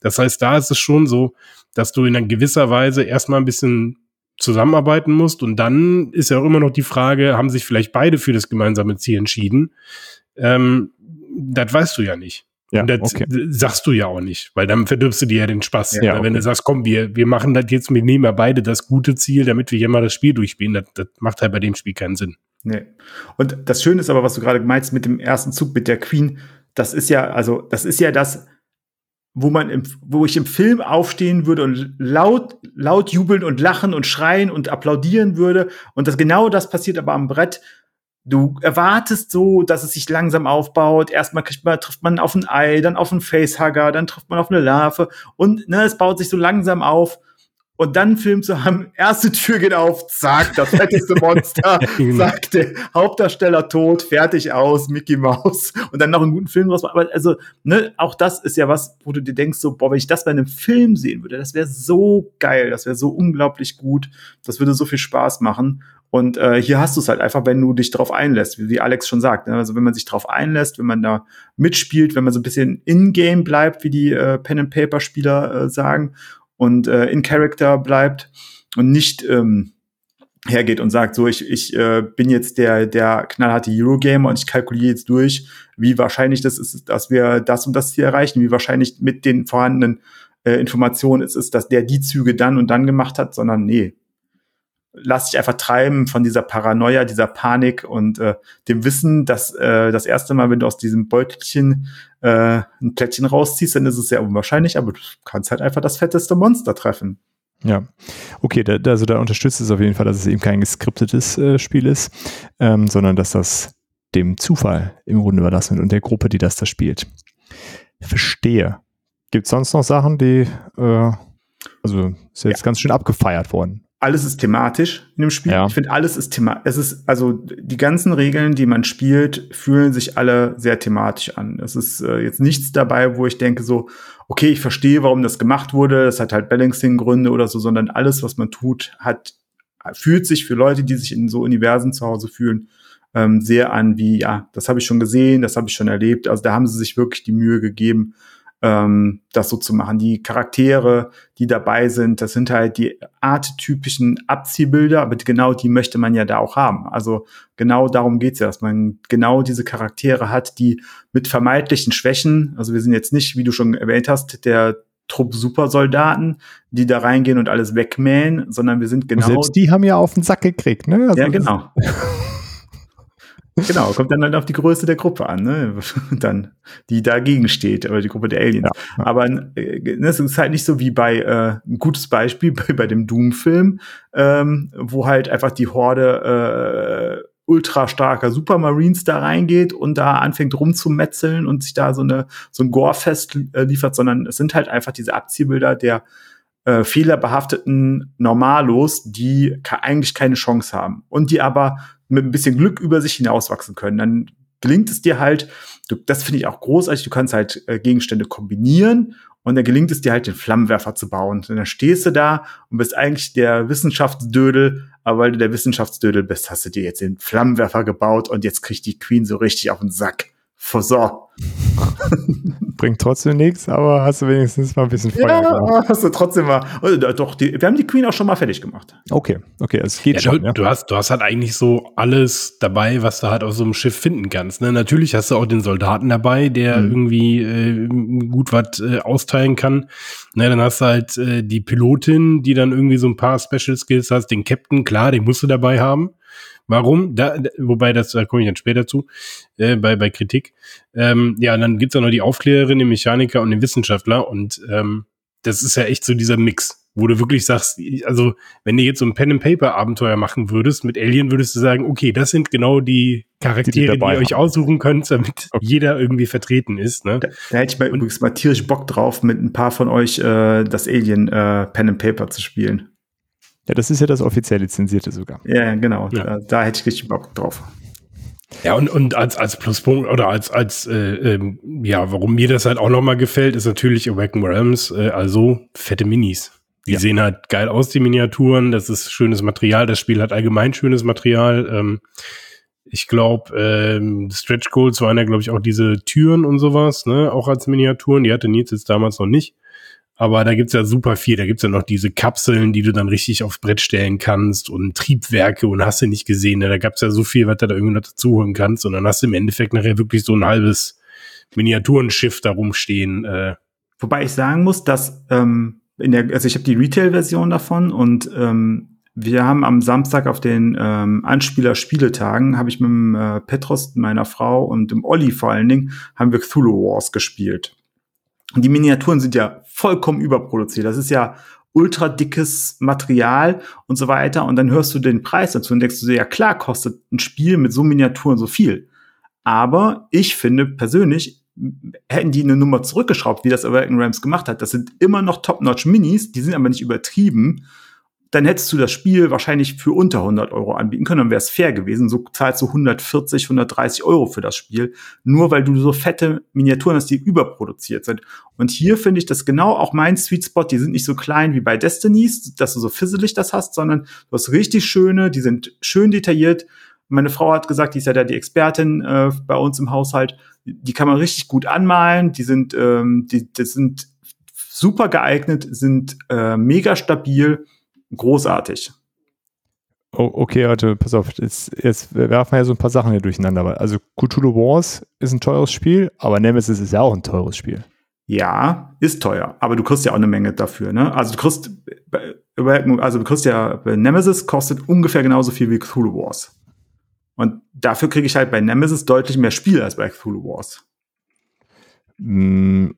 Das heißt, da ist es schon so, dass du in einer gewisser Weise erstmal ein bisschen zusammenarbeiten musst. Und dann ist ja auch immer noch die Frage, haben sich vielleicht beide für das gemeinsame Ziel entschieden? Ähm, das weißt du ja nicht. Ja, und das okay. sagst du ja auch nicht, weil dann verdirbst du dir ja den Spaß. Ja, okay. Wenn du sagst, komm, wir, wir machen das jetzt, wir nehmen ja beide das gute Ziel, damit wir hier mal das Spiel durchspielen, das, das macht halt bei dem Spiel keinen Sinn. Nee. Und das Schöne ist aber, was du gerade meinst mit dem ersten Zug mit der Queen, das ist ja, also, das ist ja das, wo man im, wo ich im Film aufstehen würde und laut, laut jubeln und lachen und schreien und applaudieren würde. Und das genau das passiert aber am Brett. Du erwartest so, dass es sich langsam aufbaut. Erstmal kriegt man, trifft man auf ein Ei, dann auf einen Facehugger, dann trifft man auf eine Larve und ne, es baut sich so langsam auf und dann Film zu haben, erste Tür geht auf, zack, das fetteste Monster, [LAUGHS] genau. zack, der Hauptdarsteller tot, fertig aus, Mickey Mouse und dann noch einen guten Film draus. Aber also, ne, auch das ist ja was, wo du dir denkst, so, boah, wenn ich das bei einem Film sehen würde, das wäre so geil, das wäre so unglaublich gut, das würde so viel Spaß machen. Und äh, hier hast du es halt einfach, wenn du dich darauf einlässt, wie, wie Alex schon sagt. Ne? Also wenn man sich darauf einlässt, wenn man da mitspielt, wenn man so ein bisschen in-game bleibt, wie die äh, Pen-and-Paper-Spieler äh, sagen und äh, in Character bleibt und nicht ähm, hergeht und sagt, so ich, ich äh, bin jetzt der, der knallharte Eurogamer und ich kalkuliere jetzt durch, wie wahrscheinlich das ist, dass wir das und das hier erreichen, wie wahrscheinlich mit den vorhandenen äh, Informationen es ist, dass der die Züge dann und dann gemacht hat, sondern nee, lass dich einfach treiben von dieser Paranoia, dieser Panik und äh, dem Wissen, dass äh, das erste Mal, wenn du aus diesem Beutelchen äh, ein Plättchen rausziehst, dann ist es sehr unwahrscheinlich, aber du kannst halt einfach das fetteste Monster treffen. Ja, okay, da, also da unterstützt es auf jeden Fall, dass es eben kein geskriptetes äh, Spiel ist, ähm, sondern dass das dem Zufall im Grunde überlassen wird und der Gruppe, die das da spielt. Verstehe. Gibt es sonst noch Sachen, die, äh, also ist jetzt ja. ganz schön abgefeiert worden alles ist thematisch in dem Spiel. Ja. Ich finde, alles ist thematisch. Es ist, also die ganzen Regeln, die man spielt, fühlen sich alle sehr thematisch an. Es ist äh, jetzt nichts dabei, wo ich denke so, okay, ich verstehe, warum das gemacht wurde. Das hat halt Balancing-Gründe oder so, sondern alles, was man tut, hat, fühlt sich für Leute, die sich in so Universen zu Hause fühlen, ähm, sehr an wie, ja, das habe ich schon gesehen, das habe ich schon erlebt. Also da haben sie sich wirklich die Mühe gegeben, ähm, das so zu machen. Die Charaktere, die dabei sind, das sind halt die arttypischen Abziehbilder, aber genau die möchte man ja da auch haben. Also genau darum geht's ja, dass man genau diese Charaktere hat, die mit vermeintlichen Schwächen, also wir sind jetzt nicht, wie du schon erwähnt hast, der Trupp Supersoldaten, die da reingehen und alles wegmähen, sondern wir sind genau. Selbst die haben ja auf den Sack gekriegt, ne? Also ja, genau. [LAUGHS] Genau, kommt dann halt auf die Größe der Gruppe an, ne? [LAUGHS] dann, die dagegen steht, oder die Gruppe der Aliens. Ja. Aber äh, ne, es ist halt nicht so wie bei äh, ein gutes Beispiel [LAUGHS] bei, bei dem Doom-Film, ähm, wo halt einfach die Horde äh, ultra starker Supermarines da reingeht und da anfängt rumzumetzeln und sich da so eine so ein Gore-Fest äh, liefert, sondern es sind halt einfach diese Abziehbilder der äh, fehlerbehafteten Normalos, die eigentlich keine Chance haben und die aber mit ein bisschen Glück über sich hinauswachsen können. Dann gelingt es dir halt, du, das finde ich auch großartig, du kannst halt äh, Gegenstände kombinieren und dann gelingt es dir halt, den Flammenwerfer zu bauen. Und dann stehst du da und bist eigentlich der Wissenschaftsdödel, aber weil du der Wissenschaftsdödel bist, hast du dir jetzt den Flammenwerfer gebaut und jetzt kriegt die Queen so richtig auf den Sack. So. [LAUGHS] Bringt trotzdem nichts, aber hast du wenigstens mal ein bisschen Feuer ja, gemacht. hast du trotzdem mal. Oh, doch, die, wir haben die Queen auch schon mal fertig gemacht. Okay, okay, es geht ja, schon. Du, ja. du, hast, du hast halt eigentlich so alles dabei, was du halt auf so einem Schiff finden kannst. Ne? Natürlich hast du auch den Soldaten dabei, der mhm. irgendwie äh, gut was äh, austeilen kann. Ne, dann hast du halt äh, die Pilotin, die dann irgendwie so ein paar Special Skills hast. Den Captain, klar, den musst du dabei haben. Warum? Da, wobei, das da komme ich dann später zu, äh, bei, bei Kritik. Ähm, ja, dann gibt's auch noch die Aufklärerin, den Mechaniker und den Wissenschaftler. Und ähm, das ist ja echt so dieser Mix, wo du wirklich sagst, also wenn du jetzt so ein Pen-and-Paper-Abenteuer machen würdest mit Alien, würdest du sagen, okay, das sind genau die Charaktere, die, die ihr euch aussuchen könnt, damit [LAUGHS] okay. jeder irgendwie vertreten ist. Ne? Da, da hätte ich mal und, übrigens mal tierisch Bock drauf, mit ein paar von euch äh, das Alien äh, Pen-and-Paper zu spielen. Ja, das ist ja das offiziell lizenzierte sogar. Ja, genau. Ja. Da, da, hätte ich richtig Bock drauf. Ja, und, und als, als Pluspunkt oder als, als äh, ähm, ja, warum mir das halt auch nochmal gefällt, ist natürlich Awaken Realms, äh, also fette Minis. Die ja. sehen halt geil aus, die Miniaturen. Das ist schönes Material. Das Spiel hat allgemein schönes Material. Ähm, ich glaube, ähm, Stretch Goals waren ja, glaube ich, auch diese Türen und sowas, ne, auch als Miniaturen. Die hatte Nils jetzt damals noch nicht. Aber da gibt's ja super viel. Da gibt's ja noch diese Kapseln, die du dann richtig aufs Brett stellen kannst und Triebwerke und hast du nicht gesehen. Ne? Da gab's ja so viel, was du da irgendwie noch dazu holen kannst. Und dann hast du im Endeffekt nachher wirklich so ein halbes Miniaturenschiff da rumstehen. Äh. Wobei ich sagen muss, dass ähm, in der, also ich habe die Retail-Version davon und ähm, wir haben am Samstag auf den ähm, Anspieler-Spieletagen, habe ich mit dem äh, Petros, meiner Frau und dem Olli vor allen Dingen, haben wir Cthulhu Wars gespielt. Die Miniaturen sind ja vollkommen überproduziert. Das ist ja ultra dickes Material und so weiter. Und dann hörst du den Preis dazu und denkst du dir, ja klar, kostet ein Spiel mit so Miniaturen so viel. Aber ich finde persönlich, hätten die eine Nummer zurückgeschraubt, wie das American Rams gemacht hat. Das sind immer noch Top-Notch Minis, die sind aber nicht übertrieben dann hättest du das Spiel wahrscheinlich für unter 100 Euro anbieten können, dann wäre es fair gewesen. So zahlst du 140, 130 Euro für das Spiel, nur weil du so fette Miniaturen hast, die überproduziert sind. Und hier finde ich das genau auch mein Sweet Spot. Die sind nicht so klein wie bei Destinies, dass du so fisselig das hast, sondern du hast richtig schöne, die sind schön detailliert. Meine Frau hat gesagt, die ist ja da die Expertin äh, bei uns im Haushalt. Die kann man richtig gut anmalen. Die sind, ähm, die, die sind super geeignet, sind äh, mega stabil großartig. Oh, okay, warte, pass auf. Jetzt, jetzt werfen wir ja so ein paar Sachen hier durcheinander. Also Cthulhu Wars ist ein teures Spiel, aber Nemesis ist ja auch ein teures Spiel. Ja, ist teuer, aber du kriegst ja auch eine Menge dafür, ne? Also du kriegst, also du kriegst ja, Nemesis kostet ungefähr genauso viel wie Cthulhu Wars. Und dafür kriege ich halt bei Nemesis deutlich mehr Spiel als bei Cthulhu Wars. Mm,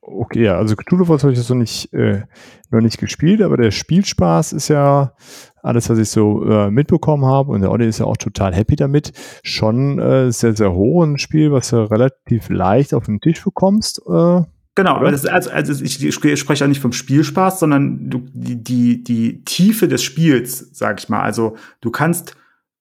okay, ja, also Cthulhu Wars habe ich jetzt noch nicht, äh, noch nicht gespielt, aber der Spielspaß ist ja alles, was ich so äh, mitbekommen habe und der Olli ist ja auch total happy damit. Schon äh, sehr, sehr hoch ein Spiel, was du relativ leicht auf den Tisch bekommst. Äh, Genau, aber das also, also ich, ich spreche ja nicht vom Spielspaß, sondern du, die, die, die Tiefe des Spiels, sag ich mal. Also du kannst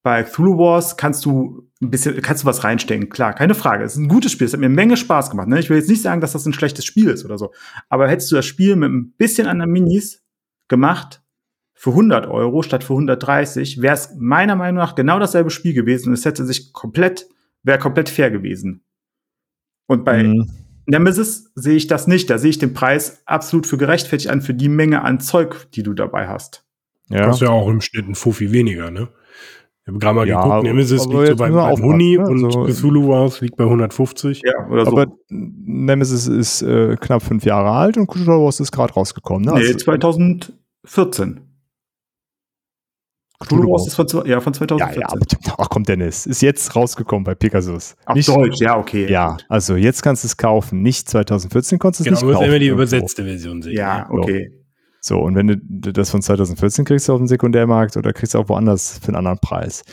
bei Cthulhu Wars kannst du ein bisschen, kannst du was reinstecken, klar, keine Frage. Es ist ein gutes Spiel, es hat mir eine Menge Spaß gemacht. Ne? Ich will jetzt nicht sagen, dass das ein schlechtes Spiel ist oder so. Aber hättest du das Spiel mit ein bisschen anderen Minis gemacht, für 100 Euro statt für 130, wäre es meiner Meinung nach genau dasselbe Spiel gewesen und es hätte sich komplett, wäre komplett fair gewesen. Und bei mhm. Nemesis sehe ich das nicht. Da sehe ich den Preis absolut für gerechtfertigt an, für die Menge an Zeug, die du dabei hast. Ja. Das ist ja auch im Schnitt ein Fuffi weniger, ne? Ich habe gerade mal Ja, geguckt, Nemesis aber liegt so jetzt beim, wir Huni ne? und So- Cthulhu Wars liegt bei 150. Ja, oder so. Aber Nemesis ist äh, knapp fünf Jahre alt und Cthulhu Wars ist gerade rausgekommen. Ne? nee, Also, 2014. Cthulhu Wars ist von, ja, von ja, 2014. ja, aber- ach komm, Dennis, ist jetzt rausgekommen bei Pegasus. Auf Nicht- Deutsch, ja, okay. Ja, also jetzt kannst du es kaufen. Nicht 2014 konntest du es Genau, nicht muss kaufen. immer die irgendwo. übersetzte Version sehen. Ja, okay. So, und wenn du das von 2014 kriegst auf dem Sekundärmarkt oder kriegst du auch woanders für einen anderen Preis.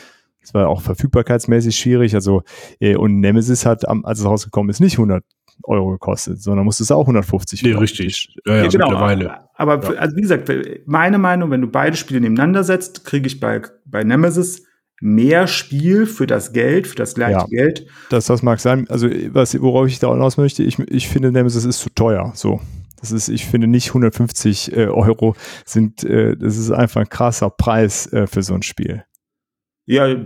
Das war auch verfügbarkeitsmäßig schwierig. Also, äh, und Nemesis hat, am- als es rausgekommen ist, nicht 100 Euro gekostet, sondern musste es auch 150 Nee, richtig. Ja, ja, Ja, genau. mittlerweile. Aber für, also wie gesagt, meine Meinung, wenn du beide Spiele nebeneinander setzt, kriege ich bei, bei Nemesis mehr Spiel für das Geld, für das gleiche Ja. Geld. Das, das mag sein. Also, was, worauf ich da hinaus möchte, ich, ich finde, Nemesis ist zu teuer. So. Das ist, ich finde nicht 150 äh, Euro sind, äh, das ist einfach ein krasser Preis äh, für so ein Spiel. Ja, du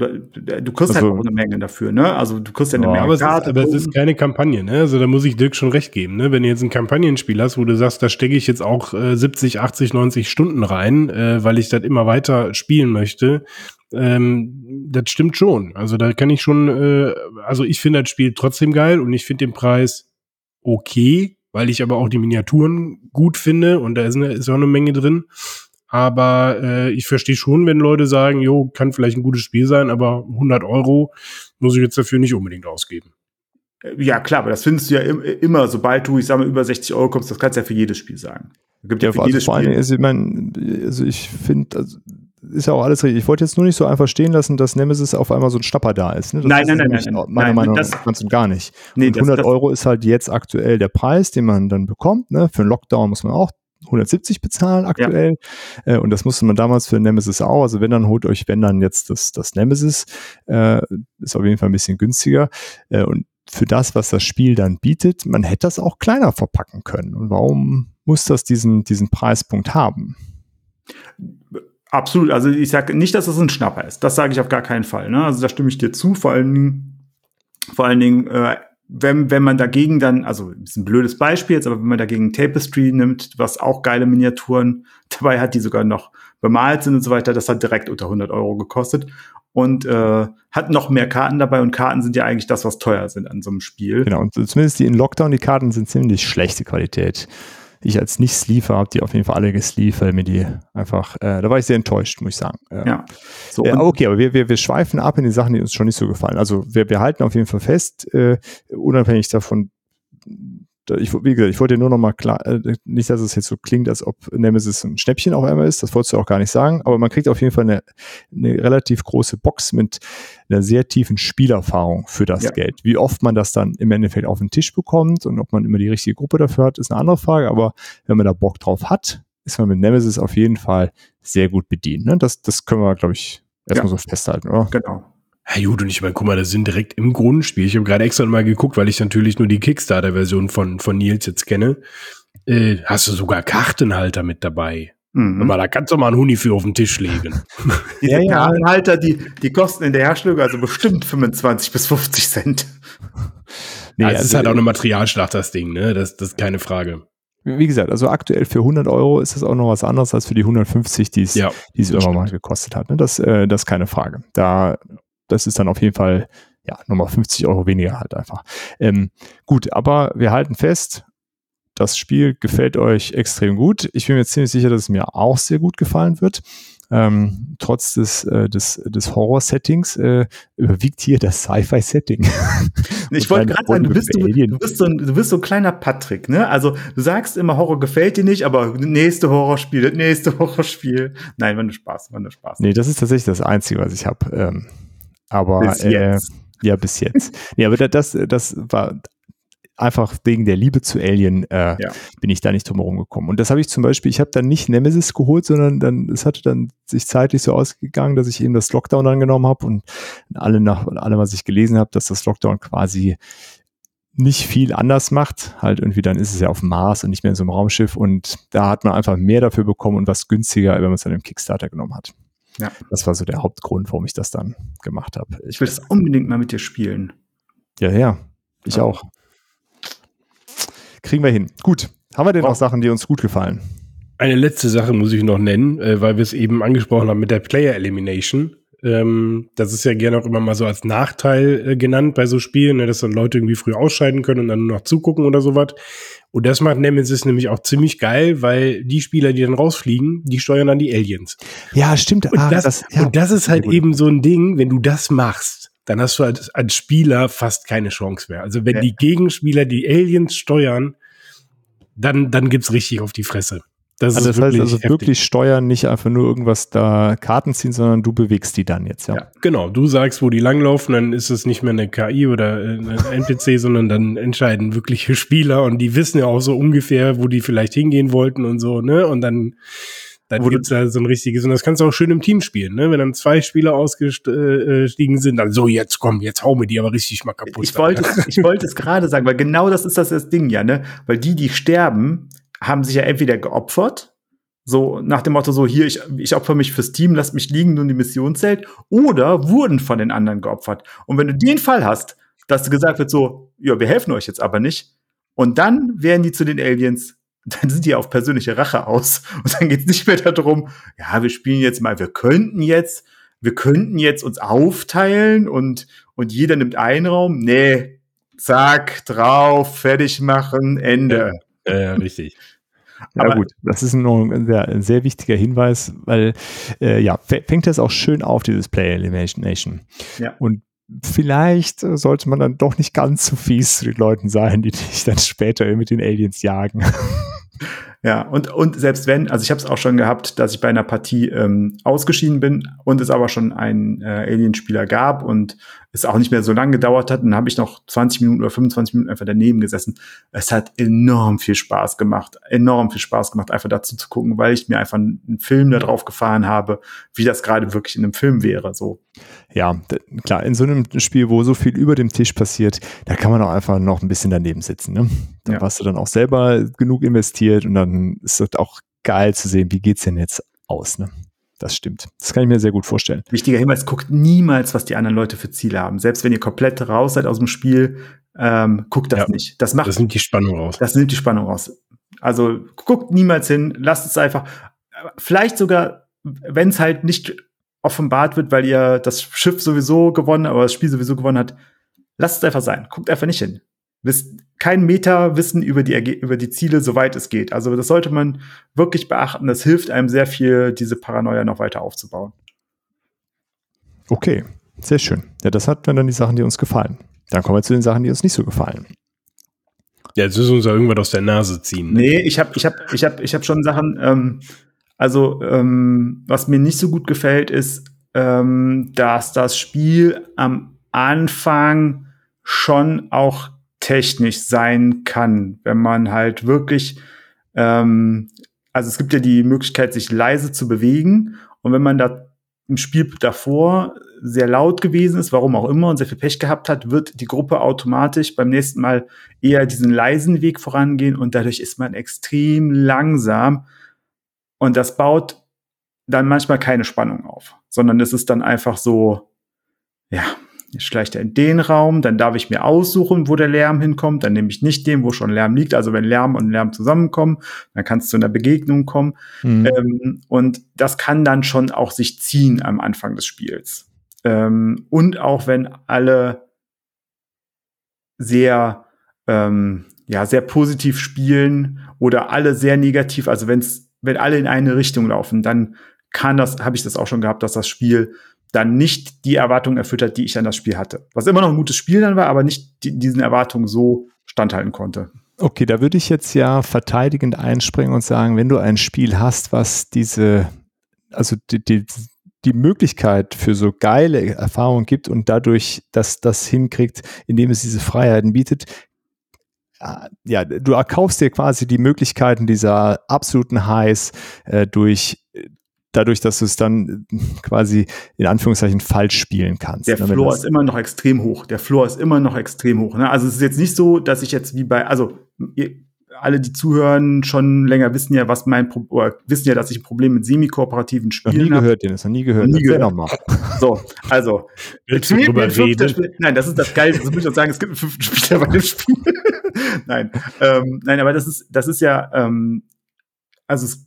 kriegst Also- halt auch eine Menge dafür, ne? Also du kriegst ja eine Ja, Menge Aber es, ist, aber es ist keine Kampagne, ne? Also da muss ich Dirk schon recht geben, ne? Wenn du jetzt ein Kampagnenspiel hast, wo du sagst, da stecke ich jetzt auch äh, 70, 80, 90 Stunden rein, äh, weil ich das immer weiter spielen möchte, ähm, das stimmt schon. Also da kann ich schon, äh, also ich finde das Spiel trotzdem geil und ich finde den Preis okay, weil ich aber auch die Miniaturen gut finde und da ist, eine, ist auch eine Menge drin. Aber äh, ich verstehe schon, wenn Leute sagen, jo, kann vielleicht ein gutes Spiel sein, aber 100 Euro muss ich jetzt dafür nicht unbedingt ausgeben. Ja, klar, aber das findest du ja im, immer, sobald du, ich sag mal, über 60 Euro kommst, das kannst du ja für jedes Spiel sagen. Gibt ja, Ja, für also jedes vor Spiel. also ich, mein, also ich finde, also ist ja auch alles richtig. Ich wollte jetzt nur nicht so einfach stehen lassen, dass Nemesis auf einmal so ein Schnapper da ist. Ne? Das Nein, ist nein, nein, nein, nein. Meiner Nein, Meinung das- nach ganz und gar nicht. Nee, und das- 100 das- Euro ist halt jetzt aktuell der Preis, den man dann bekommt. Ne? Für einen Lockdown muss man auch 170 bezahlen aktuell. Äh, und das musste man damals für Nemesis auch. Also wenn, dann holt euch, wenn dann jetzt das, das Nemesis, äh, ist auf jeden Fall ein bisschen günstiger. Äh, und für das, was das Spiel dann bietet, man hätte das auch kleiner verpacken können. Und warum muss das diesen, diesen Preispunkt haben? Absolut. Also ich sage nicht, dass es ein Schnapper ist. Das sage ich auf gar keinen Fall. Ne? Also da stimme ich dir zu. Vor allen Dingen, vor allen Dingen, äh, wenn, wenn man dagegen dann, also ist ein blödes Beispiel jetzt, aber wenn man dagegen Tapestry nimmt, was auch geile Miniaturen [LAUGHS] dabei hat, die sogar noch bemalt sind und so weiter, das hat direkt unter 100 Euro gekostet und äh, hat noch mehr Karten dabei und Karten sind ja eigentlich das, was teuer sind an so einem Spiel. Genau, und zumindest die in Lockdown, die Karten sind ziemlich schlechte Qualität. Ich als Nicht-Sleever habe die auf jeden Fall alle gesleeved, weil mir die einfach, äh, da war ich sehr enttäuscht, muss ich sagen. Ja. Ja. So, Äh, okay, aber wir, wir, wir schweifen ab in die Sachen, die uns schon nicht so gefallen. Also wir, wir halten auf jeden Fall fest, äh, unabhängig davon, da- ich, wie gesagt, ich wollte nur noch mal klar, äh, nicht, dass es jetzt so klingt, als ob Nemesis ein Schnäppchen auf einmal ist, das wolltest du auch gar nicht sagen, aber man kriegt auf jeden Fall eine, eine relativ große Box mit einer sehr tiefen Spielerfahrung für das Ja. Geld. Wie oft man das dann im Endeffekt auf den Tisch bekommt und ob man immer die richtige Gruppe dafür hat, ist eine andere Frage, aber wenn man da Bock drauf hat, ist man mit Nemesis auf jeden Fall sehr gut bedient. Ne? Das, das können wir, glaube ich, erstmal so festhalten, oder? genau. Ja gut, und ich meine, guck mal, das sind direkt im Grundspiel. Ich habe gerade extra mal geguckt, weil ich natürlich nur die Kickstarter-Version von, von Nils jetzt kenne. Äh, hast du sogar Kartenhalter mit dabei. Mhm. Aber da kannst du mal einen Huni für auf den Tisch legen. [LAUGHS] Diese Ja, ja. Kartenhalter, die, die kosten in der Herstellung also bestimmt 25 bis 50 Cent. Nee, ja, es ist also, halt auch eine Materialschlacht, das Ding, ne? Das, das ist keine Frage. Wie gesagt, also aktuell für 100 Euro ist das auch noch was anderes als für die 150, die es Ja, die es irgendwann mal gekostet hat. Ne? Das, äh, das ist keine Frage. Da, das ist dann auf jeden Fall ja nochmal 50 Euro weniger halt einfach. Ähm, gut, aber wir halten fest, das Spiel gefällt euch extrem gut. Ich bin mir ziemlich sicher, dass es mir auch sehr gut gefallen wird. Ähm, trotz des, äh, des, des Horror-Settings äh, überwiegt hier das Sci-Fi-Setting. [LAUGHS] Ich wollte gerade sagen, du bist, du, du, bist so ein, du bist so ein kleiner Patrick, ne? Also du sagst immer, Horror gefällt dir nicht, aber nächste Horrorspiel, das nächste [LAUGHS] Horrorspiel. Nein, war nur Spaß, war nur Spaß. Nee, das ist tatsächlich das Einzige, was ich habe. Ähm, aber Bis äh, ja, bis jetzt. nee, aber da- das, das war einfach wegen der Liebe zu Alien äh, Ja. bin ich da nicht drum herum gekommen. Und das habe ich zum Beispiel, ich habe dann nicht Nemesis geholt, sondern dann, es hatte dann sich zeitlich so ausgegangen, dass ich eben das Lockdown angenommen habe und alle nach alle, was ich gelesen habe, dass das Lockdown quasi nicht viel anders macht. Halt irgendwie, dann ist es ja auf dem Mars und nicht mehr in so einem Raumschiff und da hat man einfach mehr dafür bekommen und was günstiger, wenn man es dann im Kickstarter genommen hat. Ja. Das war so der Hauptgrund, warum ich das dann gemacht habe. Ich will das unbedingt mal mit dir spielen. Ja, ja, ich Ja. auch. Kriegen wir hin. Gut. Haben wir denn Oh. noch Sachen, die uns gut gefallen? Eine letzte Sache muss ich noch nennen, äh, weil wir es eben angesprochen haben mit der Player Elimination. Ähm, das ist ja gerne auch immer mal so als Nachteil äh, genannt bei so Spielen, ne, dass dann Leute irgendwie früh ausscheiden können und dann nur noch zugucken oder sowas. Und das macht Nemesis nämlich auch ziemlich geil, weil die Spieler, die dann rausfliegen, die steuern dann die Aliens. Ja, stimmt. Und, ah, das, das, ja. und das ist halt Gut. eben so ein Ding, wenn du das machst, dann hast du als, als Spieler fast keine Chance mehr. Also wenn Ja. die Gegenspieler die Aliens steuern, dann, dann gibt's richtig auf die Fresse. Das Also ist das heißt wirklich also heftig. wirklich steuern, nicht einfach nur irgendwas da Karten ziehen, sondern du bewegst die dann jetzt, ja. Ja. Genau, du sagst, wo die langlaufen, dann ist es nicht mehr eine KI oder äh, ein NPC, [LAUGHS] sondern dann entscheiden wirkliche Spieler und die wissen ja auch so ungefähr, wo die vielleicht hingehen wollten und so, ne? Und dann, dann Wo gibt's da so ein richtiges, und das kannst du auch schön im Team spielen, ne? Wenn dann zwei Spieler ausgestiegen sind, dann so, jetzt komm, jetzt hau mir die aber richtig mal kaputt. Ich wollte, es- ich wollte es gerade sagen, weil genau das ist das, das Ding ja, ne? Weil die, die sterben, haben sich ja entweder geopfert, so nach dem Motto so, hier, ich, ich opfer mich fürs Team, lasst mich liegen, nun die Mission zählt, oder wurden von den anderen geopfert. Und wenn du den Fall hast, dass gesagt wird so, ja, wir helfen euch jetzt aber nicht, und dann werden die zu den Aliens, [LAUGHS] dann sind die auf persönliche Rache aus. [LAUGHS] Und dann geht's nicht mehr darum, ja, wir spielen jetzt mal, wir könnten jetzt, wir könnten jetzt uns aufteilen und, und jeder nimmt einen Raum. Nee, zack, drauf, fertig machen, Ende. Ja, ja, richtig. Ja Aber- gut, das ist ein sehr, ein sehr wichtiger Hinweis, weil äh, ja, fängt das auch schön auf, dieses Player Elimination. Ja. Und vielleicht sollte man dann doch nicht ganz so fies zu den Leuten sein, die dich dann später mit den Aliens jagen. [LAUGHS] Ja, und, und selbst wenn, also ich habe es auch schon gehabt, dass ich bei einer Partie ähm, ausgeschieden bin und es aber schon einen äh, Alienspieler gab und es auch nicht mehr so lange gedauert hat, dann habe ich noch 20 Minuten oder 25 Minuten einfach daneben gesessen. Es hat enorm viel Spaß gemacht, enorm viel Spaß gemacht, einfach dazu zu gucken, weil ich mir einfach einen Film da drauf gefahren habe, wie das gerade wirklich in einem Film wäre. So. Ja, klar, in so einem Spiel, wo so viel über dem Tisch passiert, da kann man auch einfach noch ein bisschen daneben sitzen. Ne? Da Ja. warst du dann auch selber genug investiert und dann ist es auch geil zu sehen, wie geht's denn jetzt aus. Ne? Das stimmt. Das kann ich mir sehr gut vorstellen. Wichtiger Hinweis, guckt niemals, was die anderen Leute für Ziele haben. Selbst wenn ihr komplett raus seid aus dem Spiel, ähm, guckt das Ja. nicht. Das macht Das nimmt die Spannung raus. Das nimmt die Spannung raus. Also guckt niemals hin, lasst es einfach. Vielleicht sogar, wenn es halt nicht offenbart wird, weil ihr das Schiff sowieso gewonnen, aber das Spiel sowieso gewonnen hat, lasst es einfach sein. Guckt einfach nicht hin. Wisst kein Meta-Wissen über die, über die Ziele, soweit es geht. Also das sollte man wirklich beachten. Das hilft einem sehr viel, diese Paranoia noch weiter aufzubauen. Okay, sehr schön. Ja, das hat dann die Sachen, die uns gefallen. Dann kommen wir zu den Sachen, die uns nicht so gefallen. Ja, jetzt müssen wir uns ja irgendwas aus der Nase ziehen. Ne? Nee, ich habe ich hab, ich hab, ich hab schon Sachen, ähm, also ähm, was mir nicht so gut gefällt, ist, ähm, dass das Spiel am Anfang schon auch technisch sein kann, wenn man halt wirklich, ähm, also es gibt ja die Möglichkeit, sich leise zu bewegen. Und wenn man da im Spiel davor sehr laut gewesen ist, warum auch immer, und sehr viel Pech gehabt hat, wird die Gruppe automatisch beim nächsten Mal eher diesen leisen Weg vorangehen und dadurch ist man extrem langsam. Und das baut dann manchmal keine Spannung auf, sondern es ist dann einfach so, ja, jetzt schleicht er in den Raum, dann darf ich mir aussuchen, wo der Lärm hinkommt, dann nehme ich nicht den, wo schon Lärm liegt, also wenn Lärm und Lärm zusammenkommen, dann kann es zu einer Begegnung kommen Mhm. ähm, und das kann dann schon auch sich ziehen am Anfang des Spiels. Ähm, und auch wenn alle sehr, ähm, ja, sehr positiv spielen oder alle sehr negativ, also wenn's, wenn alle in eine Richtung laufen, dann kann das, habe ich das auch schon gehabt, dass das Spiel dann nicht die Erwartungen erfüllt hat, die ich an das Spiel hatte. Was immer noch ein gutes Spiel dann war, aber nicht die, diesen Erwartungen so standhalten konnte. Okay, da würde ich jetzt ja verteidigend einspringen und sagen, wenn du ein Spiel hast, was diese, also die, die, die Möglichkeit für so geile Erfahrungen gibt und dadurch dass das hinkriegt, indem es diese Freiheiten bietet, äh, ja, du erkaufst dir quasi die Möglichkeiten dieser absoluten Highs äh, durch dadurch, dass du es dann äh, quasi in Anführungszeichen falsch spielen kannst. Der ne, Floor ist immer noch extrem hoch. Der Floor ist immer noch extrem hoch. Ne? Also es ist jetzt nicht so, dass ich jetzt wie bei, also ihr, alle, die zuhören, schon länger wissen ja, was mein Pro oder wissen ja, dass ich ein Problem mit semi-kooperativen noch nie Spielen habe. gehört, Dennis, noch nie gehört. Noch nie gehört. noch mal. [LAUGHS] So, also Willst du drüber reden? Spiel- Nein, das ist das Geilste. Das muss ich auch sagen, es gibt einen fünften [LAUGHS] Spieler bei dem Spiel. [LAUGHS] nein, ähm, nein, aber das ist, das ist ja, ähm, also es,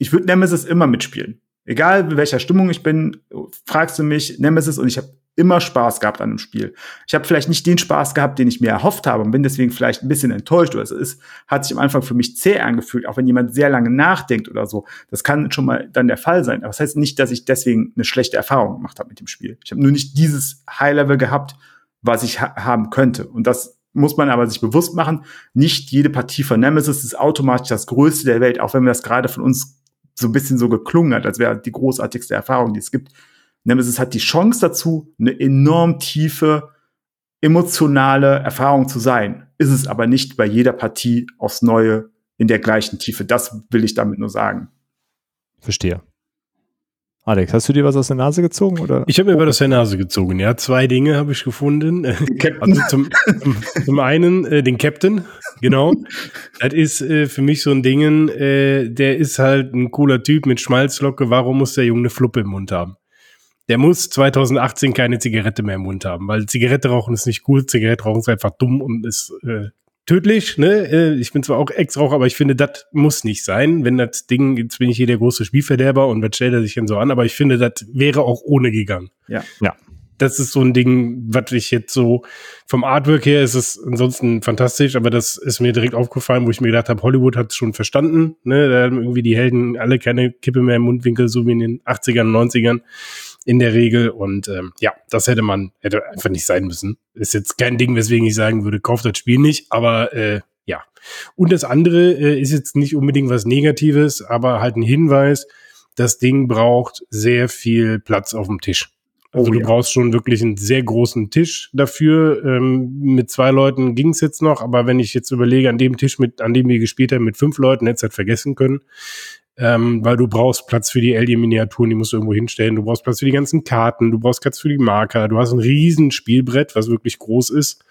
ich würde Nemesis immer mitspielen. Egal in welcher Stimmung ich bin, fragst du mich Nemesis und ich habe immer Spaß gehabt an dem Spiel. Ich habe vielleicht nicht den Spaß gehabt, den ich mir erhofft habe und bin deswegen vielleicht ein bisschen enttäuscht oder es ist, hat sich am Anfang für mich zäh angefühlt, auch wenn jemand sehr lange nachdenkt oder so. Das kann schon mal dann der Fall sein. Aber das heißt nicht, dass ich deswegen eine schlechte Erfahrung gemacht habe mit dem Spiel. Ich habe nur nicht dieses High-Level gehabt, was ich ha haben könnte. Und das muss man aber sich bewusst machen. Nicht jede Partie von Nemesis ist automatisch das Größte der Welt, auch wenn wir das gerade von uns so ein bisschen so geklungen hat, als wäre die großartigste Erfahrung, die es gibt. Nemesis hat die Chance dazu, eine enorm tiefe, emotionale Erfahrung zu sein. Ist es aber nicht bei jeder Partie aufs Neue in der gleichen Tiefe. Das will ich damit nur sagen. Verstehe. Alex, hast du dir was aus der Nase gezogen? Oder? Ich habe mir was aus der Nase gezogen, ja. Zwei Dinge habe ich gefunden. [LAUGHS] Also zum, zum, einen äh, den Captain, genau. [LAUGHS] das ist äh, für mich so ein Ding, äh, der ist halt ein cooler Typ mit Schmalzlocke. Warum muss der Junge eine Fluppe im Mund haben? Der muss 2018 keine Zigarette mehr im Mund haben, weil Zigarette rauchen ist nicht cool, Zigarette rauchen ist einfach dumm und ist äh, tödlich. Ne? Äh, ich bin zwar auch Ex-Raucher, aber ich finde, das muss nicht sein. Wenn das Ding, jetzt bin ich hier der große Spielverderber und was stellt er sich denn so an, aber ich finde, das wäre auch ohne gegangen. Ja. Ja. Das ist so ein Ding, was ich jetzt so vom Artwork her ist es ansonsten fantastisch, aber das ist mir direkt aufgefallen, wo ich mir gedacht habe, Hollywood hat es schon verstanden. Ne? Da haben irgendwie die Helden alle keine Kippe mehr im Mundwinkel, so wie in den 80ern, 90ern in der Regel. Und ähm, ja, das hätte man, hätte einfach nicht sein müssen. Ist jetzt kein Ding, weswegen ich sagen würde, kauft das Spiel nicht, aber äh, ja. Und das andere äh, ist jetzt nicht unbedingt was Negatives, aber halt ein Hinweis, das Ding braucht sehr viel Platz auf dem Tisch. Also Oh, du ja. brauchst schon wirklich einen sehr großen Tisch dafür. Ähm, mit zwei Leuten ging es jetzt noch, aber wenn ich jetzt überlege, an dem Tisch, mit, an dem wir gespielt haben, mit fünf Leuten, hätte es halt vergessen können. Ähm, weil du brauchst Platz für die Alien-Miniaturen, die musst du irgendwo hinstellen. Du brauchst Platz für die ganzen Karten, du brauchst Platz für die Marker. Du hast ein riesen Spielbrett, was wirklich groß ist.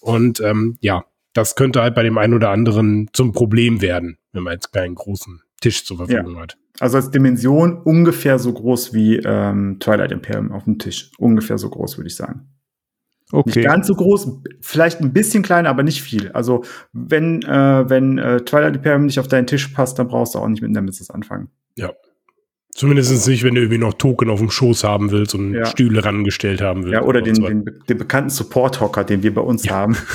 Und ähm, ja, das könnte halt bei dem einen oder anderen zum Problem werden, wenn man jetzt keinen großen Tisch zur Verfügung hat. Also als Dimension ungefähr so groß wie ähm, Twilight Imperium auf dem Tisch. Ungefähr so groß, würde ich sagen. Okay. Nicht ganz so groß, vielleicht ein bisschen kleiner, aber nicht viel. Also wenn, äh, wenn äh, Twilight Imperium nicht auf deinen Tisch passt, dann brauchst du auch nicht mit Nemesis anfangen. Zumindest nicht, wenn du irgendwie noch Token auf dem Schoß haben willst und Ja. Stühle rangestellt haben willst. Ja, oder den, so den, den bekannten Support-Hocker, den wir bei uns haben. [LAUGHS]